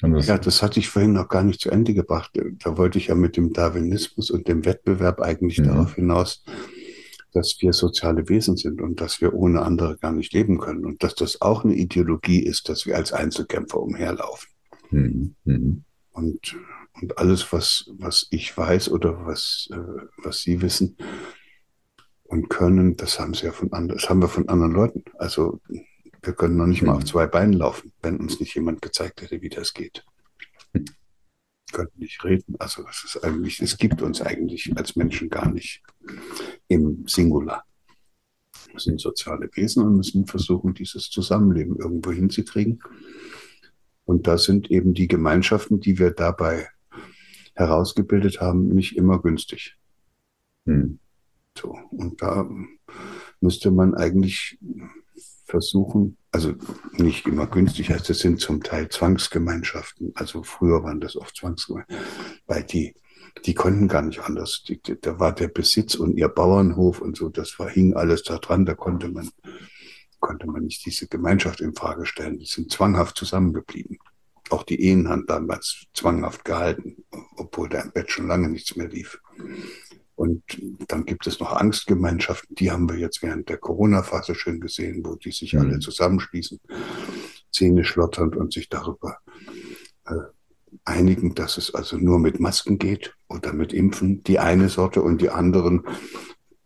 Das ja, das hatte ich vorhin noch gar nicht zu Ende gebracht. Da wollte ich ja mit dem Darwinismus und dem Wettbewerb eigentlich mhm. darauf hinaus, dass wir soziale Wesen sind und dass wir ohne andere gar nicht leben können und dass das auch eine Ideologie ist, dass wir als Einzelkämpfer umherlaufen. Mhm. mhm. Und, und alles, was, was ich weiß oder was, äh, was Sie wissen und können, das haben Sie ja von anderen, das haben wir von anderen Leuten. Also wir können noch nicht mhm. mal auf zwei Beinen laufen, wenn uns nicht jemand gezeigt hätte, wie das geht. Können nicht reden. Also es ist eigentlich, es gibt uns eigentlich als Menschen gar nicht im Singular. Wir sind soziale Wesen und müssen versuchen, dieses Zusammenleben irgendwo hinzukriegen. Und da sind eben die Gemeinschaften, die wir dabei herausgebildet haben, nicht immer günstig. Hm. So, und da müsste man eigentlich versuchen, also nicht immer günstig, heißt es sind zum Teil Zwangsgemeinschaften. Also früher waren das oft Zwangsgemeinschaften, weil die die konnten gar nicht anders. Die, die, da war der Besitz und ihr Bauernhof und so, das war, hing alles da dran, da konnte man, konnte man nicht diese Gemeinschaft in Frage stellen. Die sind zwanghaft zusammengeblieben. Auch die Ehen haben damals zwanghaft gehalten, obwohl da im Bett schon lange nichts mehr lief. Und dann gibt es noch Angstgemeinschaften, die haben wir jetzt während der Corona-Phase schön gesehen, wo die sich mhm. alle zusammenschließen, Zähne schlotternd und sich darüber äh, einigen, dass es also nur mit Masken geht oder mit Impfen, die eine Sorte und die anderen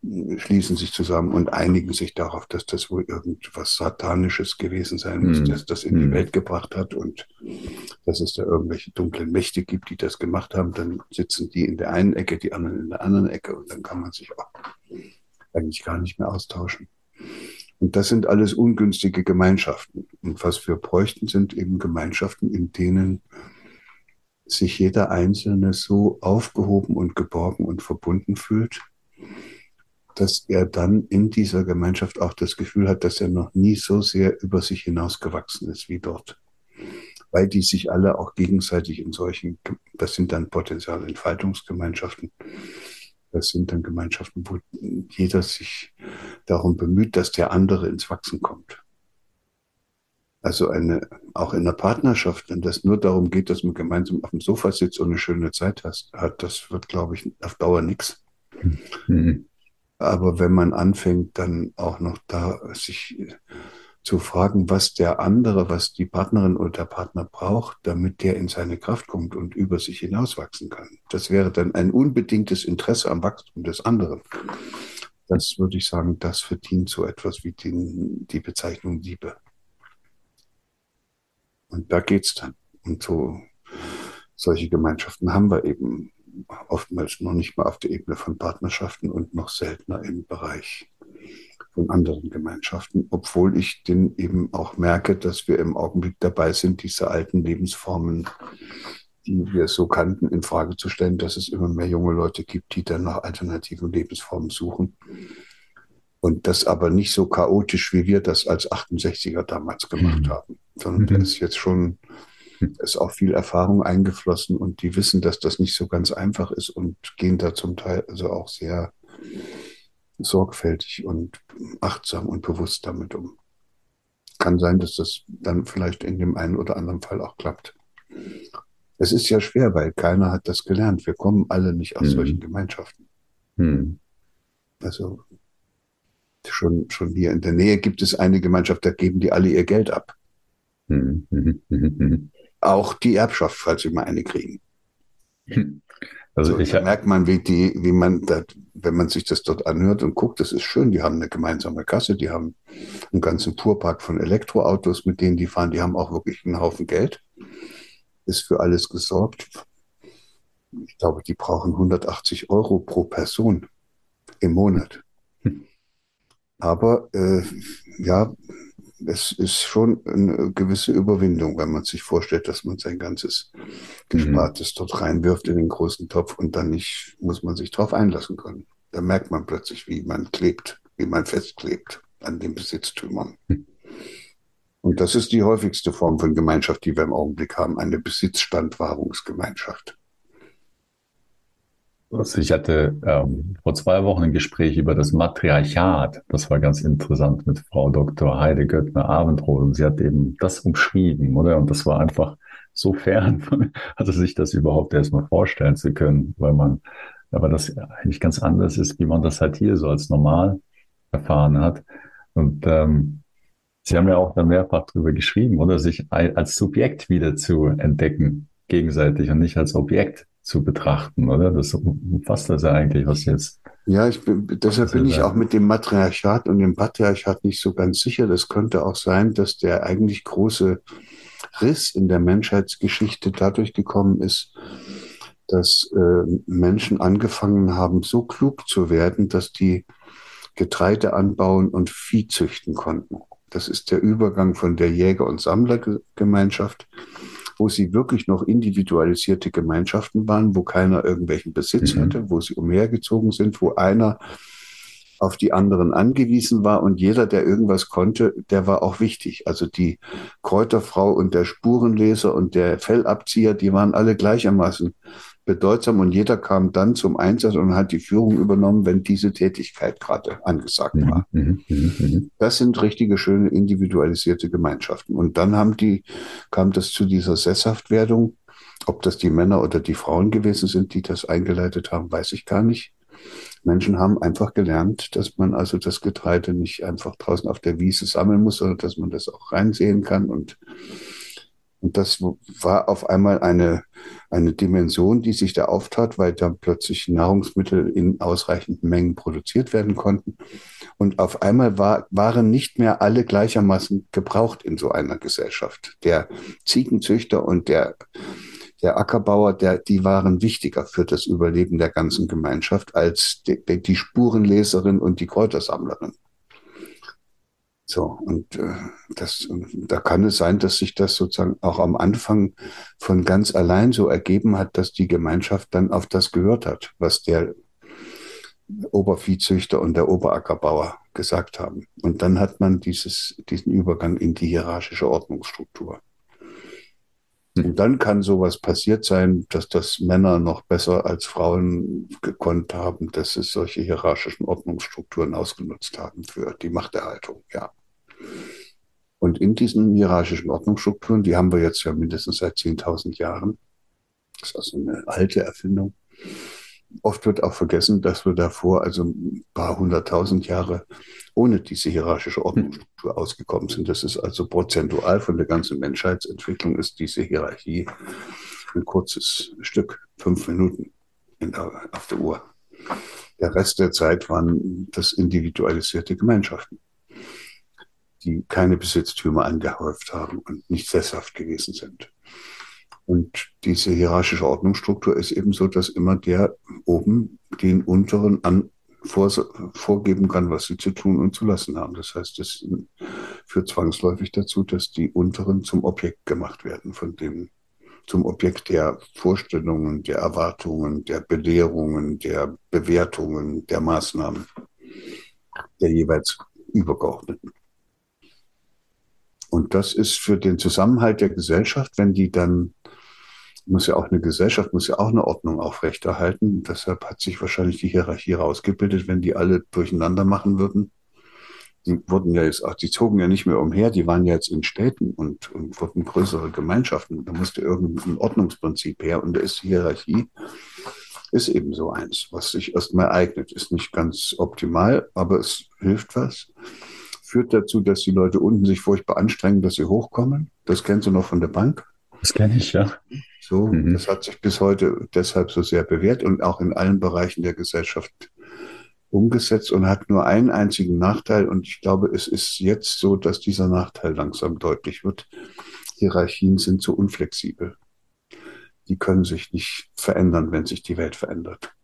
schließen sich zusammen und einigen sich darauf, dass das wohl irgendwas Satanisches gewesen sein muss, mm. das das in die hm. Welt gebracht hat und dass es da irgendwelche dunklen Mächte gibt, die das gemacht haben. Dann sitzen die in der einen Ecke, die anderen in der anderen Ecke und dann kann man sich auch eigentlich gar nicht mehr austauschen. Und das sind alles ungünstige Gemeinschaften. Und was wir bräuchten, sind eben Gemeinschaften, in denen sich jeder Einzelne so aufgehoben und geborgen und verbunden fühlt, dass er dann in dieser Gemeinschaft auch das Gefühl hat, dass er noch nie so sehr über sich hinausgewachsen ist wie dort. Weil die sich alle auch gegenseitig in solchen, das sind dann Potenzialentfaltungsgemeinschaften, das sind dann Gemeinschaften, wo jeder sich darum bemüht, dass der andere ins Wachsen kommt. Also eine, auch in einer Partnerschaft, wenn das nur darum geht, dass man gemeinsam auf dem Sofa sitzt und eine schöne Zeit hat, das wird, glaube ich, auf Dauer nichts. Mhm. Aber wenn man anfängt, dann auch noch da sich zu fragen, was der andere, was die Partnerin oder der Partner braucht, damit der in seine Kraft kommt und über sich hinauswachsen kann. Das wäre dann ein unbedingtes Interesse am Wachstum des anderen. Das würde ich sagen, das verdient so etwas wie die, die Bezeichnung Liebe. Und da geht's dann. Und so solche Gemeinschaften haben wir eben oftmals noch nicht mal auf der Ebene von Partnerschaften und noch seltener im Bereich von anderen Gemeinschaften, obwohl ich den eben auch merke, dass wir im Augenblick dabei sind, diese alten Lebensformen, die wir so kannten, in Frage zu stellen, dass es immer mehr junge Leute gibt, die dann nach alternativen Lebensformen suchen. Und das aber nicht so chaotisch, wie wir das als 68er damals gemacht mhm. haben, sondern mhm. da ist jetzt schon ist auch viel Erfahrung eingeflossen und die wissen, dass das nicht so ganz einfach ist und gehen da zum Teil also auch sehr sorgfältig und achtsam und bewusst damit um. Kann sein, dass das dann vielleicht in dem einen oder anderen Fall auch klappt. Es ist ja schwer, weil keiner hat das gelernt. Wir kommen alle nicht aus hm. solchen Gemeinschaften. Hm. Also schon, schon hier in der Nähe gibt es eine Gemeinschaft, da geben die alle ihr Geld ab. Hm. hm, hm, hm auch die Erbschaft, falls sie mal eine kriegen. Also so, ich da merkt man, wie die, wie man da, wenn man sich das dort anhört und guckt, das ist schön. Die haben eine gemeinsame Kasse, die haben einen ganzen Fuhrpark von Elektroautos, mit denen die fahren. Die haben auch wirklich einen Haufen Geld. Ist für alles gesorgt. Ich glaube, die brauchen 180 Euro pro Person im Monat. Aber äh, ja, es ist schon eine gewisse Überwindung, wenn man sich vorstellt, dass man sein ganzes Gespartes mhm. dort reinwirft in den großen Topf und dann nicht, muss man sich drauf einlassen können. Da merkt man plötzlich, wie man klebt, wie man festklebt an den Besitztümern. Mhm. Und das ist die häufigste Form von Gemeinschaft, die wir im Augenblick haben, eine Besitzstandwahrungsgemeinschaft.
Also ich hatte ähm, vor zwei Wochen ein Gespräch über das Matriarchat. Das war ganz interessant mit Frau Dr. Heide Göttner-Abendroth. Und sie hat eben das umschrieben, oder? Und das war einfach so fern, also sich das überhaupt erstmal vorstellen zu können, weil man, aber das eigentlich ganz anders ist, wie man das halt hier so als normal erfahren hat. Und ähm, Sie haben ja auch dann mehrfach darüber geschrieben, oder sich als Subjekt wieder zu entdecken, gegenseitig und nicht als Objekt zu betrachten, oder? Das umfasst das ja eigentlich, was jetzt.
Ja, ich bin, deshalb bin ich auch mit dem Matriarchat und dem Patriarchat nicht so ganz sicher. Das könnte auch sein, dass der eigentlich große Riss in der Menschheitsgeschichte dadurch gekommen ist, dass äh, Menschen angefangen haben, so klug zu werden, dass die Getreide anbauen und Vieh züchten konnten. Das ist der Übergang von der Jäger- und Sammlergemeinschaft wo sie wirklich noch individualisierte Gemeinschaften waren, wo keiner irgendwelchen Besitz mhm. hatte, wo sie umhergezogen sind, wo einer auf die anderen angewiesen war und jeder, der irgendwas konnte, der war auch wichtig. Also die Kräuterfrau und der Spurenleser und der Fellabzieher, die waren alle gleichermaßen bedeutsam und jeder kam dann zum Einsatz und hat die Führung übernommen, wenn diese Tätigkeit gerade angesagt mhm, war. Mhm, mhm, das sind richtige schöne individualisierte Gemeinschaften. Und dann haben die, kam das zu dieser Sesshaftwerdung. Ob das die Männer oder die Frauen gewesen sind, die das eingeleitet haben, weiß ich gar nicht. Menschen haben einfach gelernt, dass man also das Getreide nicht einfach draußen auf der Wiese sammeln muss, sondern dass man das auch reinsehen kann und Und das war auf einmal eine, eine Dimension, die sich da auftat, weil dann plötzlich Nahrungsmittel in ausreichenden Mengen produziert werden konnten. Und auf einmal war, waren nicht mehr alle gleichermaßen gebraucht in so einer Gesellschaft. Der Ziegenzüchter und der, der Ackerbauer, der, die waren wichtiger für das Überleben der ganzen Gemeinschaft als die, die Spurenleserin und die Kräutersammlerin. So, und äh, das, da kann es sein, dass sich das sozusagen auch am Anfang von ganz allein so ergeben hat, dass die Gemeinschaft dann auf das gehört hat, was der Oberviehzüchter und der Oberackerbauer gesagt haben. Und dann hat man dieses, diesen Übergang in die hierarchische Ordnungsstruktur. Und dann kann sowas passiert sein, dass das Männer noch besser als Frauen gekonnt haben, dass sie solche hierarchischen Ordnungsstrukturen ausgenutzt haben für die Machterhaltung, ja. Und in diesen hierarchischen Ordnungsstrukturen, die haben wir jetzt ja mindestens seit 10.000 Jahren, das ist also eine alte Erfindung. Oft wird auch vergessen, dass wir davor also ein paar hunderttausend Jahre ohne diese hierarchische Ordnungsstruktur ausgekommen sind. Das ist also prozentual von der ganzen Menschheitsentwicklung ist diese Hierarchie ein kurzes Stück, fünf Minuten der, auf der Uhr. Der Rest der Zeit waren das individualisierte Gemeinschaften die keine Besitztümer angehäuft haben und nicht sesshaft gewesen sind. Und diese hierarchische Ordnungsstruktur ist eben so, dass immer der oben den unteren an, vor, vorgeben kann, was sie zu tun und zu lassen haben. Das heißt, es führt zwangsläufig dazu, dass die unteren zum Objekt gemacht werden, von dem zum Objekt der Vorstellungen, der Erwartungen, der Belehrungen, der Bewertungen, der Maßnahmen der jeweils Übergeordneten. Und das ist für den Zusammenhalt der Gesellschaft, wenn die dann, muss ja auch eine Gesellschaft, muss ja auch eine Ordnung aufrechterhalten. Deshalb hat sich wahrscheinlich die Hierarchie rausgebildet, wenn die alle durcheinander machen würden. Die wurden ja jetzt auch, die zogen ja nicht mehr umher, die waren ja jetzt in Städten und, und wurden größere Gemeinschaften. Da musste irgendein Ordnungsprinzip her und da ist die Hierarchie ist eben so eins, was sich erstmal eignet. Ist nicht ganz optimal, aber es hilft was führt dazu, dass die Leute unten sich furchtbar anstrengen, dass sie hochkommen. Das kennst du noch von der Bank.
Das kenne ich, ja.
So, mhm. das hat sich bis heute deshalb so sehr bewährt und auch in allen Bereichen der Gesellschaft umgesetzt und hat nur einen einzigen Nachteil. Und ich glaube, es ist jetzt so, dass dieser Nachteil langsam deutlich wird. Hierarchien sind zu unflexibel. Die können sich nicht verändern, wenn sich die Welt verändert.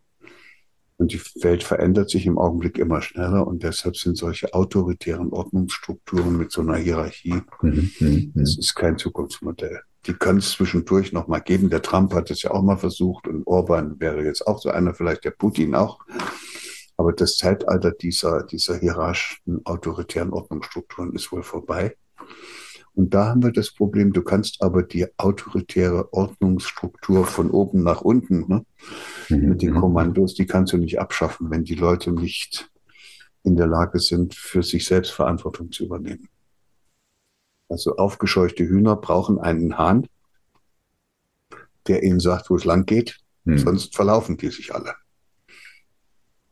Und die Welt verändert sich im Augenblick immer schneller und deshalb sind solche autoritären Ordnungsstrukturen mit so einer Hierarchie, mhm, mhm, das ist kein Zukunftsmodell. Die können es zwischendurch noch mal geben. Der Trump hat es ja auch mal versucht und Orban wäre jetzt auch so einer, vielleicht der Putin auch. Aber das Zeitalter dieser, dieser hierarchischen, autoritären Ordnungsstrukturen ist wohl vorbei. Und da haben wir das Problem, du kannst aber die autoritäre Ordnungsstruktur von oben nach unten ne, mhm. mit den Kommandos, die kannst du nicht abschaffen, wenn die Leute nicht in der Lage sind, für sich selbst Verantwortung zu übernehmen. Also aufgescheuchte Hühner brauchen einen Hahn, der ihnen sagt, wo es lang geht, mhm. sonst verlaufen die sich alle.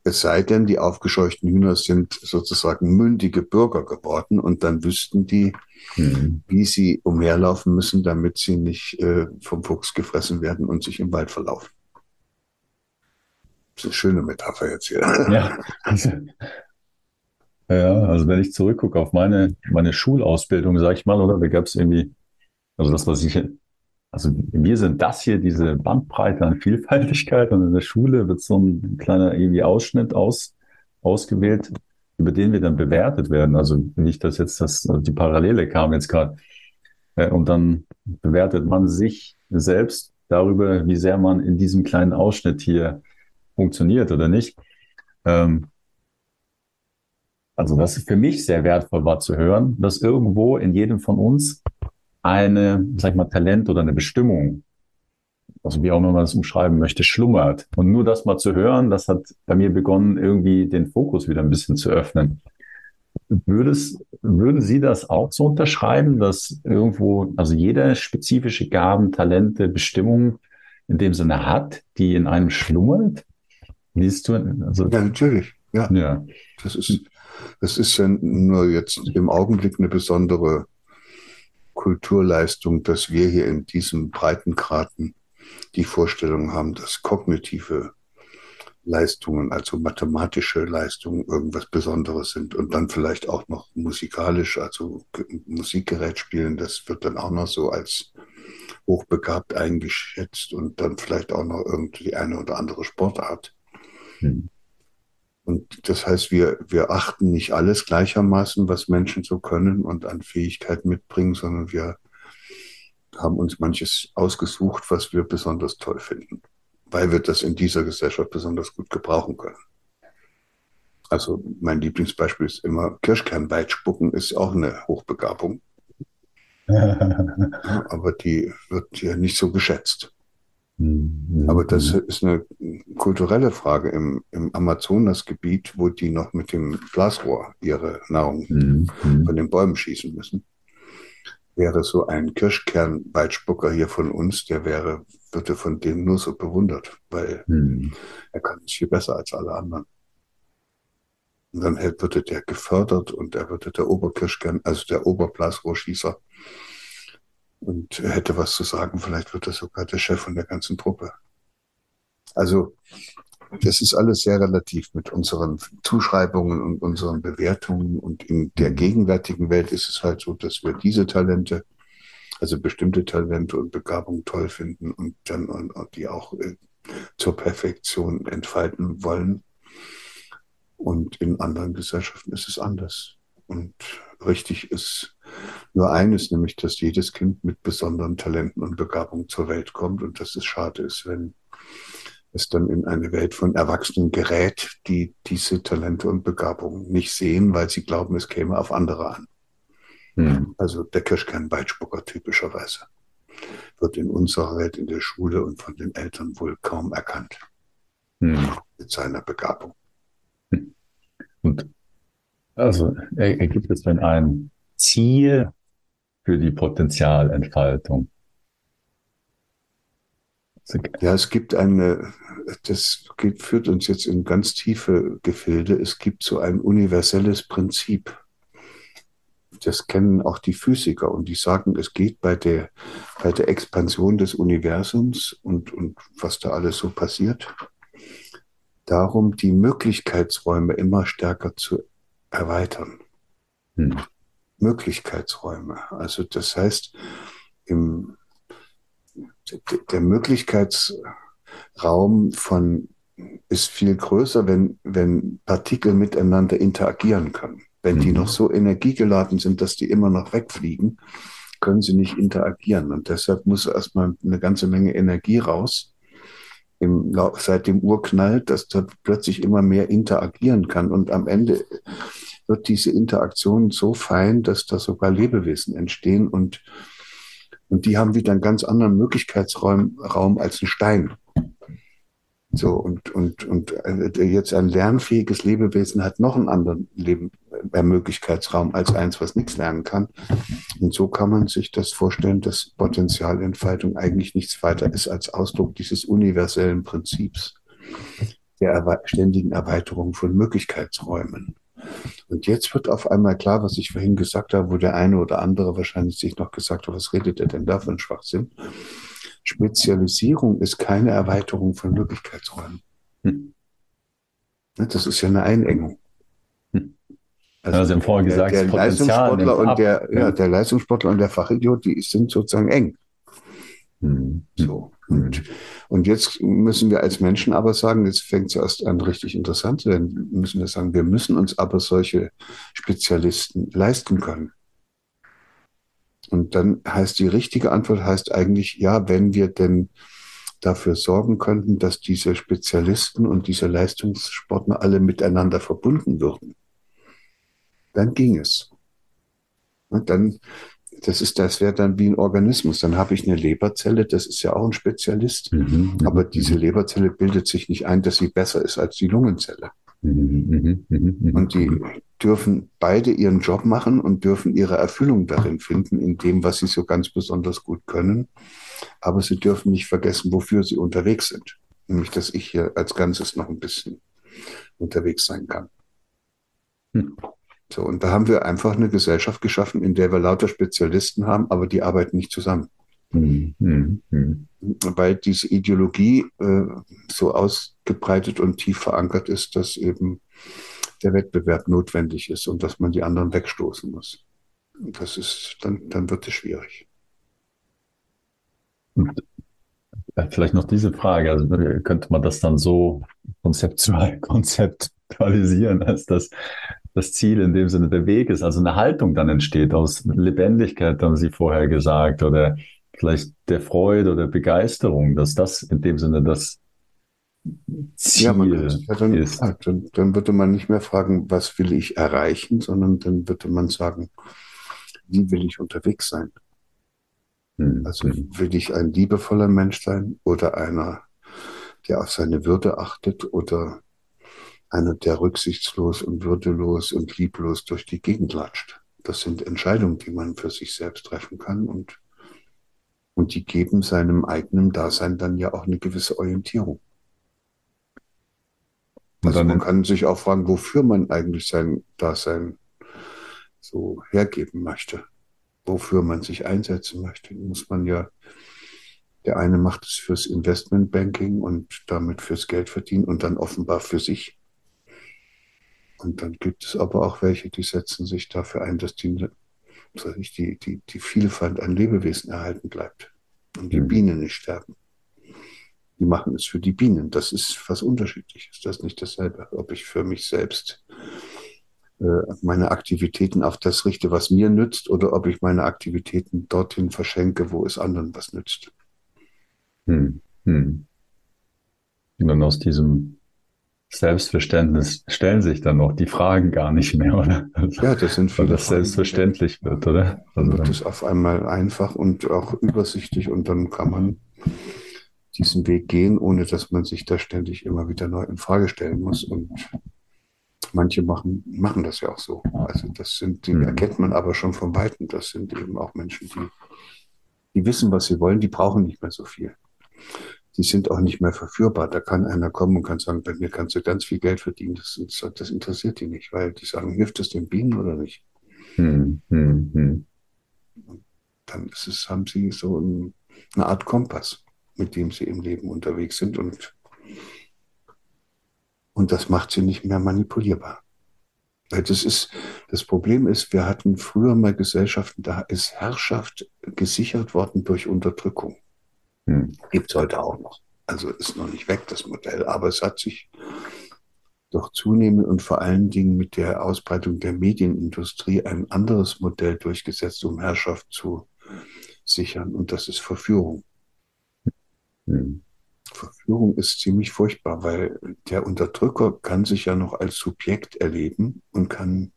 Es sei denn, die aufgescheuchten Hühner sind sozusagen mündige Bürger geworden und dann wüssten die, mhm. wie sie umherlaufen müssen, damit sie nicht äh, vom Fuchs gefressen werden und sich im Wald verlaufen. Das ist eine schöne Metapher jetzt hier.
Ja, also, ja, also wenn ich zurückgucke auf meine, meine Schulausbildung, sage ich mal, oder da gab es irgendwie, also das, was ich also wir sind das hier, diese Bandbreite an Vielfältigkeit und in der Schule wird so ein kleiner irgendwie Ausschnitt aus, ausgewählt, über den wir dann bewertet werden. Also nicht, dass jetzt das, also die Parallele kam jetzt gerade. Äh, und dann bewertet man sich selbst darüber, wie sehr man in diesem kleinen Ausschnitt hier funktioniert oder nicht. Ähm, also das ist für mich sehr wertvoll war zu hören, dass irgendwo in jedem von uns eine, sag ich mal, Talent oder eine Bestimmung, also wie auch immer man das umschreiben möchte, schlummert. Und nur das mal zu hören, das hat bei mir begonnen, irgendwie den Fokus wieder ein bisschen zu öffnen. Würdest, würden Sie das auch so unterschreiben, dass irgendwo, also jeder spezifische Gaben, Talente, Bestimmung in dem Sinne hat, die in einem schlummert?
Du? Also, ja, natürlich. Ja. ja. Das ist, das ist ja nur jetzt im Augenblick eine besondere Kulturleistung, dass wir hier in diesem Breitengraden die Vorstellung haben, dass kognitive Leistungen, also mathematische Leistungen, irgendwas Besonderes sind und dann vielleicht auch noch musikalisch, also Musikgerät spielen, das wird dann auch noch so als hochbegabt eingeschätzt und dann vielleicht auch noch irgendwie eine oder andere Sportart. Hm. Und das heißt, wir, wir achten nicht alles gleichermaßen, was Menschen so können und an Fähigkeiten mitbringen, sondern wir haben uns manches ausgesucht, was wir besonders toll finden weil wir das in dieser Gesellschaft besonders gut gebrauchen können. Also mein Lieblingsbeispiel ist immer Kirschkernweitspucken ist auch eine Hochbegabung. aber die wird ja nicht so geschätzt. Mhm. Aber das ist eine kulturelle Frage im, im Amazonasgebiet, wo die noch mit dem Blasrohr ihre Nahrung mhm. von den Bäumen schießen müssen. Wäre so ein Kirschkernweitspucker hier von uns, der wäre wird er von dem nur so bewundert, weil hm. er kann es viel besser als alle anderen. Und dann wird der gefördert und er wird der Oberkirschkern, also der Oberblasrohrschießer. Und hätte was zu sagen, vielleicht wird er sogar der Chef von der ganzen Truppe. Also, das ist alles sehr relativ mit unseren Zuschreibungen und unseren Bewertungen. Und in der gegenwärtigen Welt ist es halt so, dass wir diese Talente also bestimmte Talente und Begabungen toll finden und dann und, und die auch äh, zur Perfektion entfalten wollen. Und in anderen Gesellschaften ist es anders. Und richtig ist nur eines, nämlich, dass jedes Kind mit besonderen Talenten und Begabungen zur Welt kommt und dass es schade ist, wenn es dann in eine Welt von Erwachsenen gerät, die diese Talente und Begabungen nicht sehen, weil sie glauben, es käme auf andere an. Mhm. Also der Kirschkernweitspucker typischerweise wird in unserer Welt in der Schule und von den Eltern wohl kaum erkannt mhm. mit seiner Begabung.
Hm. Und also ergibt es denn ein Ziel für die Potenzialentfaltung?
Ja, es gibt eine, das geht, führt uns jetzt in ganz tiefe Gefilde. Es gibt so ein universelles Prinzip, das kennen auch die Physiker und die sagen, es geht bei der, bei der Expansion des Universums und, und was da alles so passiert, darum, die Möglichkeitsräume immer stärker zu erweitern. Hm. Möglichkeitsräume. Also das heißt, im, der Möglichkeitsraum von ist viel größer, wenn, wenn Partikel miteinander interagieren können. Wenn die noch mhm. so energiegeladen sind, dass die immer noch wegfliegen, können sie nicht interagieren. Und deshalb muss erstmal eine ganze Menge Energie raus, im, seit dem Urknall, dass da plötzlich immer mehr interagieren kann. Und am Ende wird diese Interaktion so fein, dass da sogar Lebewesen entstehen und, und die haben wieder einen ganz anderen Möglichkeitsraum Raum als ein Stein. So, und, und, und äh, jetzt ein lernfähiges Lebewesen hat noch einen anderen Leben, äh, Möglichkeitsraum als eins, was nichts lernen kann. Und so kann man sich das vorstellen, dass Potenzialentfaltung eigentlich nichts weiter ist als Ausdruck dieses universellen Prinzips der erwe ständigen Erweiterung von Möglichkeitsräumen. Und jetzt wird auf einmal klar, was ich vorhin gesagt habe, wo der eine oder andere wahrscheinlich sich noch gesagt hat, was redet er denn da für ein Schwachsinn? Spezialisierung ist keine Erweiterung von Möglichkeitsräumen. Hm. Das ist ja eine Einengung.
Hm. Also, also im vorher gesagt,
der, der Leistungssportler und der, ja, der Leistungssportler und der Fachidiot, die sind sozusagen eng. Hm. So. Und, und jetzt müssen wir als Menschen aber sagen, jetzt fängt es erst an richtig interessant zu werden, müssen wir sagen, wir müssen uns aber solche Spezialisten leisten können. Und dann heißt die richtige Antwort heißt eigentlich, ja, wenn wir denn dafür sorgen könnten, dass diese Spezialisten und diese Leistungssportler alle miteinander verbunden würden, dann ging es. Und dann, das ist, das wäre dann wie ein Organismus. Dann habe ich eine Leberzelle, das ist ja auch ein Spezialist, mhm, mhm aber diese mhm. Leberzelle bildet sich nicht ein, dass sie besser ist als die Lungenzelle. Mhm, und die dürfen beide ihren Job machen und dürfen ihre Erfüllung darin finden, in dem, was sie so ganz besonders gut können. Aber sie dürfen nicht vergessen, wofür sie unterwegs sind. Nämlich, dass ich hier als Ganzes noch ein bisschen unterwegs sein kann. Hm. So, und da haben wir einfach eine Gesellschaft geschaffen, in der wir lauter Spezialisten haben, aber die arbeiten nicht zusammen. Mhm. Mhm. Weil diese Ideologie äh, so ausgebreitet und tief verankert ist, dass eben der Wettbewerb notwendig ist und dass man die anderen wegstoßen muss. Und das ist, dann, dann wird es schwierig.
Und vielleicht noch diese Frage, also könnte man das dann so konzeptual, konzeptualisieren, als dass das Ziel in dem Sinne der Weg ist, also eine Haltung dann entsteht aus Lebendigkeit, haben Sie vorher gesagt, oder vielleicht der Freude oder Begeisterung, dass das in dem Sinne das Ziel ja,
ja dann, ist. Ja, dann, dann würde man nicht mehr fragen, was will ich erreichen, sondern dann würde man sagen, wie will ich unterwegs sein? Hm. Also will ich ein liebevoller Mensch sein oder einer, der auf seine Würde achtet oder einer, der rücksichtslos und würdelos und lieblos durch die Gegend latscht. Das sind Entscheidungen, die man für sich selbst treffen kann und, und die geben seinem eigenen Dasein dann ja auch eine gewisse Orientierung. Also man kann sich auch fragen, wofür man eigentlich sein Dasein so hergeben möchte, wofür man sich einsetzen möchte. Muss man ja, der eine macht es fürs Investmentbanking und damit fürs Geld verdienen und dann offenbar für sich. Und dann gibt es aber auch welche, die setzen sich dafür ein, dass die, die, die, die Vielfalt an Lebewesen erhalten bleibt und die mhm. Bienen nicht sterben. Die machen es für die Bienen. Das ist was Unterschiedliches. Das ist nicht dasselbe. Ob ich für mich selbst äh, meine Aktivitäten auf das richte, was mir nützt, oder ob ich meine Aktivitäten dorthin verschenke, wo es anderen was nützt.
Hm. Hm. Und dann aus diesem Selbstverständnis stellen sich dann noch die Fragen gar nicht mehr, oder?
Ja, das sind
viele Weil das Fragen, selbstverständlich wird, oder?
Dann also wird es auf einmal einfach und auch übersichtlich und dann kann man diesen Weg gehen, ohne dass man sich da ständig immer wieder neu in Frage stellen muss. Und manche machen, machen das ja auch so. Also das sind, die mhm. erkennt man aber schon von Weitem. Das sind eben auch Menschen, die, die wissen, was sie wollen, die brauchen nicht mehr so viel die sind auch nicht mehr verführbar. Da kann einer kommen und kann sagen, bei mir kannst du ganz viel Geld verdienen. Das, das interessiert die nicht, weil die sagen, hilft es den Bienen oder nicht? Hm, hm, hm. dann ist es, haben sie so ein, eine Art Kompass, mit dem sie im Leben unterwegs sind und, und das macht sie nicht mehr manipulierbar. Weil das ist, das Problem ist, wir hatten früher mal Gesellschaften, da ist Herrschaft gesichert worden durch Unterdrückung. Hm. Gibt es heute auch noch. Also ist noch nicht weg, das Modell, aber es hat sich doch zunehmend und vor allen Dingen mit der Ausbreitung der Medienindustrie ein anderes Modell durchgesetzt, um Herrschaft zu sichern. Und das ist Verführung. Hm. Verführung ist ziemlich furchtbar, weil der Unterdrücker kann sich ja noch als Subjekt erleben und kann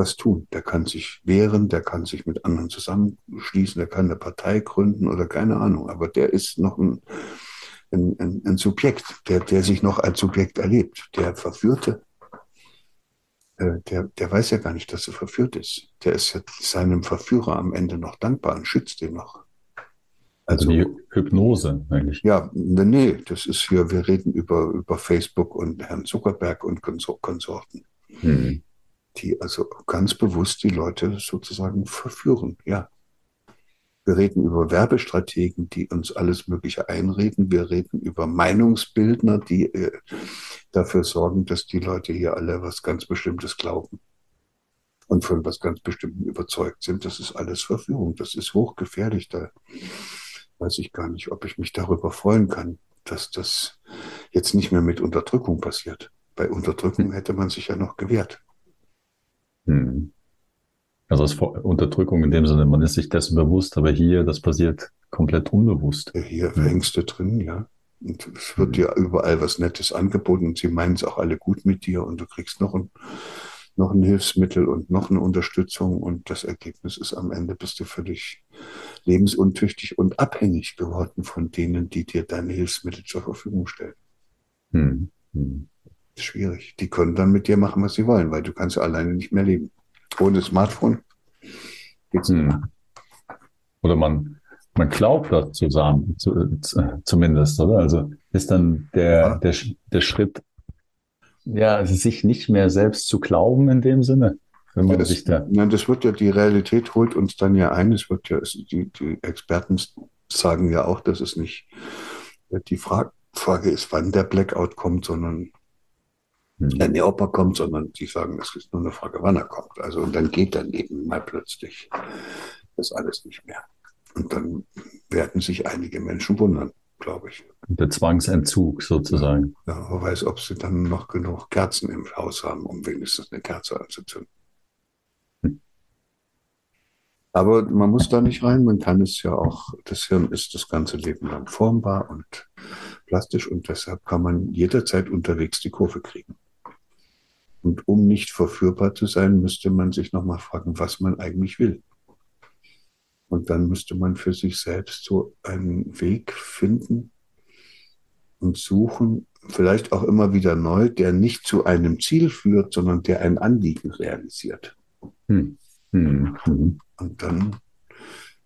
was tun. Der kann sich wehren, der kann sich mit anderen zusammenschließen, der kann eine Partei gründen oder keine Ahnung. Aber der ist noch ein, ein, ein, ein Subjekt, der, der sich noch als Subjekt erlebt. Der Verführte, äh, der, der weiß ja gar nicht, dass er verführt ist. Der ist ja seinem Verführer am Ende noch dankbar und schützt ihn noch.
Also, also die Hypnose eigentlich.
Ja, nee, das ist hier, wir reden über, über Facebook und Herrn Zuckerberg und Konsorten. Hm die also ganz bewusst die Leute sozusagen verführen, ja. Wir reden über Werbestrategen, die uns alles Mögliche einreden. Wir reden über Meinungsbildner, die äh, dafür sorgen, dass die Leute hier alle was ganz Bestimmtes glauben und von was ganz Bestimmtem überzeugt sind. Das ist alles Verführung. Das ist hochgefährlich. Da weiß ich gar nicht, ob ich mich darüber freuen kann, dass das jetzt nicht mehr mit Unterdrückung passiert. Bei Unterdrückung hm. hätte man sich ja noch gewehrt.
Hm. Also es ist Unterdrückung in dem Sinne, man ist sich dessen bewusst, aber hier, das passiert komplett unbewusst.
Hier hm. hängst du drin, ja. Und es wird hm. dir überall was Nettes angeboten und sie meinen es auch alle gut mit dir und du kriegst noch ein, noch ein Hilfsmittel und noch eine Unterstützung und das Ergebnis ist am Ende bist du völlig lebensuntüchtig und abhängig geworden von denen, die dir deine Hilfsmittel zur Verfügung stellen. Hm. Hm schwierig. Die können dann mit dir machen, was sie wollen, weil du kannst ja alleine nicht mehr leben. Ohne Smartphone
geht's hm. nicht. Oder man, man glaubt das zusammen, zu, zumindest, oder? Also ist dann der, ja. der, der Schritt ja, also sich nicht mehr selbst zu glauben in dem Sinne, wenn man
das,
sich da.
Ja, das wird ja, die Realität holt uns dann ja ein. Es wird ja, die, die Experten sagen ja auch, dass es nicht die Frage, Frage ist, wann der Blackout kommt, sondern hm. äh, ob er kommt, sondern die sagen, es ist nur eine Frage, wann er kommt. Also und dann geht dann eben mal plötzlich das alles nicht mehr. Und dann werden sich einige Menschen wundern, glaube ich.
Der Zwangsentzug sozusagen.
Ja, wer weiß, ob sie dann noch genug Kerzen im Haus haben, um wenigstens eine Kerze anzuzünden. Hm. Aber man muss da nicht rein, man kann es ja auch, das Hirn ist das ganze Leben lang formbar und plastisch und deshalb kann man jederzeit unterwegs die Kurve kriegen. Und um nicht verführbar zu sein, müsste man sich nochmal fragen, was man eigentlich will. Und dann müsste man für sich selbst so einen Weg finden und suchen, vielleicht auch immer wieder neu, der nicht zu einem Ziel führt, sondern der ein Anliegen realisiert. Hm. Hm. Hm. Und dann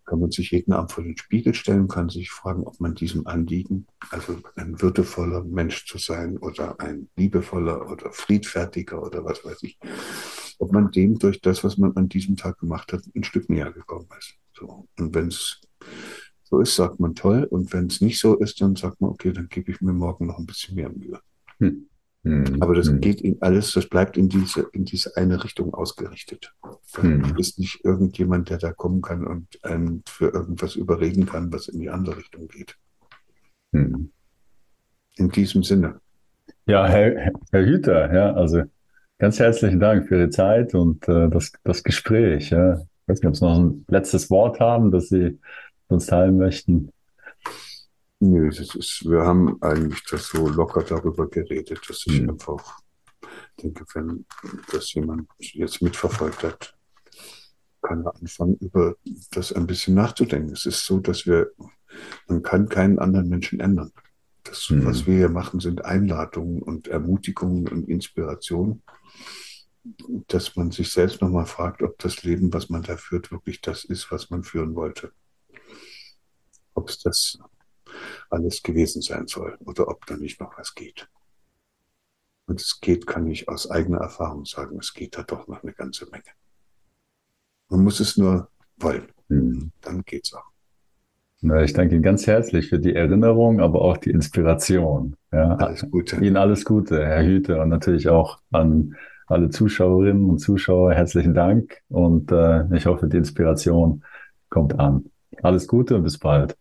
kann man sich jeden Abend vor den Spiegel stellen, kann sich fragen, ob man diesem Anliegen, also ein würdevoller Mensch zu sein oder ein liebevoller oder friedfertiger oder was weiß ich, ob man dem durch das, was man an diesem Tag gemacht hat, ein Stück näher gekommen ist. So. Und wenn es so ist, sagt man toll. Und wenn es nicht so ist, dann sagt man, okay, dann gebe ich mir morgen noch ein bisschen mehr Mühe. Hm. Hm. Aber das hm. geht in alles, das bleibt in diese, in diese eine Richtung ausgerichtet. Da hm. ist nicht irgendjemand, der da kommen kann und einen für irgendwas überreden kann, was in die andere Richtung geht. Hm. In diesem Sinne.
Ja, Herr, Herr Hüter, ja, also ganz herzlichen Dank für Ihre Zeit und äh, das, das Gespräch. Ja. Ich weiß nicht, ob Sie noch ein letztes Wort haben, das Sie uns teilen möchten.
Nö, das ist, wir haben eigentlich das so locker darüber geredet, dass ich mhm. einfach denke, wenn das jemand jetzt mitverfolgt hat, kann er anfangen, über das ein bisschen nachzudenken. Es ist so, dass wir, man kann keinen anderen Menschen ändern. Das, mhm. was wir hier machen, sind Einladungen und Ermutigungen und Inspirationen dass man sich selbst nochmal fragt, ob das Leben, was man da führt, wirklich das ist, was man führen wollte. Ob es das alles gewesen sein soll oder ob da nicht noch was geht. Und es geht, kann ich aus eigener Erfahrung sagen, es geht da doch noch eine ganze Menge. Man muss es nur wollen. Mhm. Dann geht's auch.
Na, ich danke Ihnen ganz herzlich für die Erinnerung, aber auch die Inspiration. Ja, alles Gute. Ihnen alles Gute, Herr Hüte, und natürlich auch an alle Zuschauerinnen und Zuschauer herzlichen Dank und äh, ich hoffe, die Inspiration kommt an. Alles Gute und bis bald.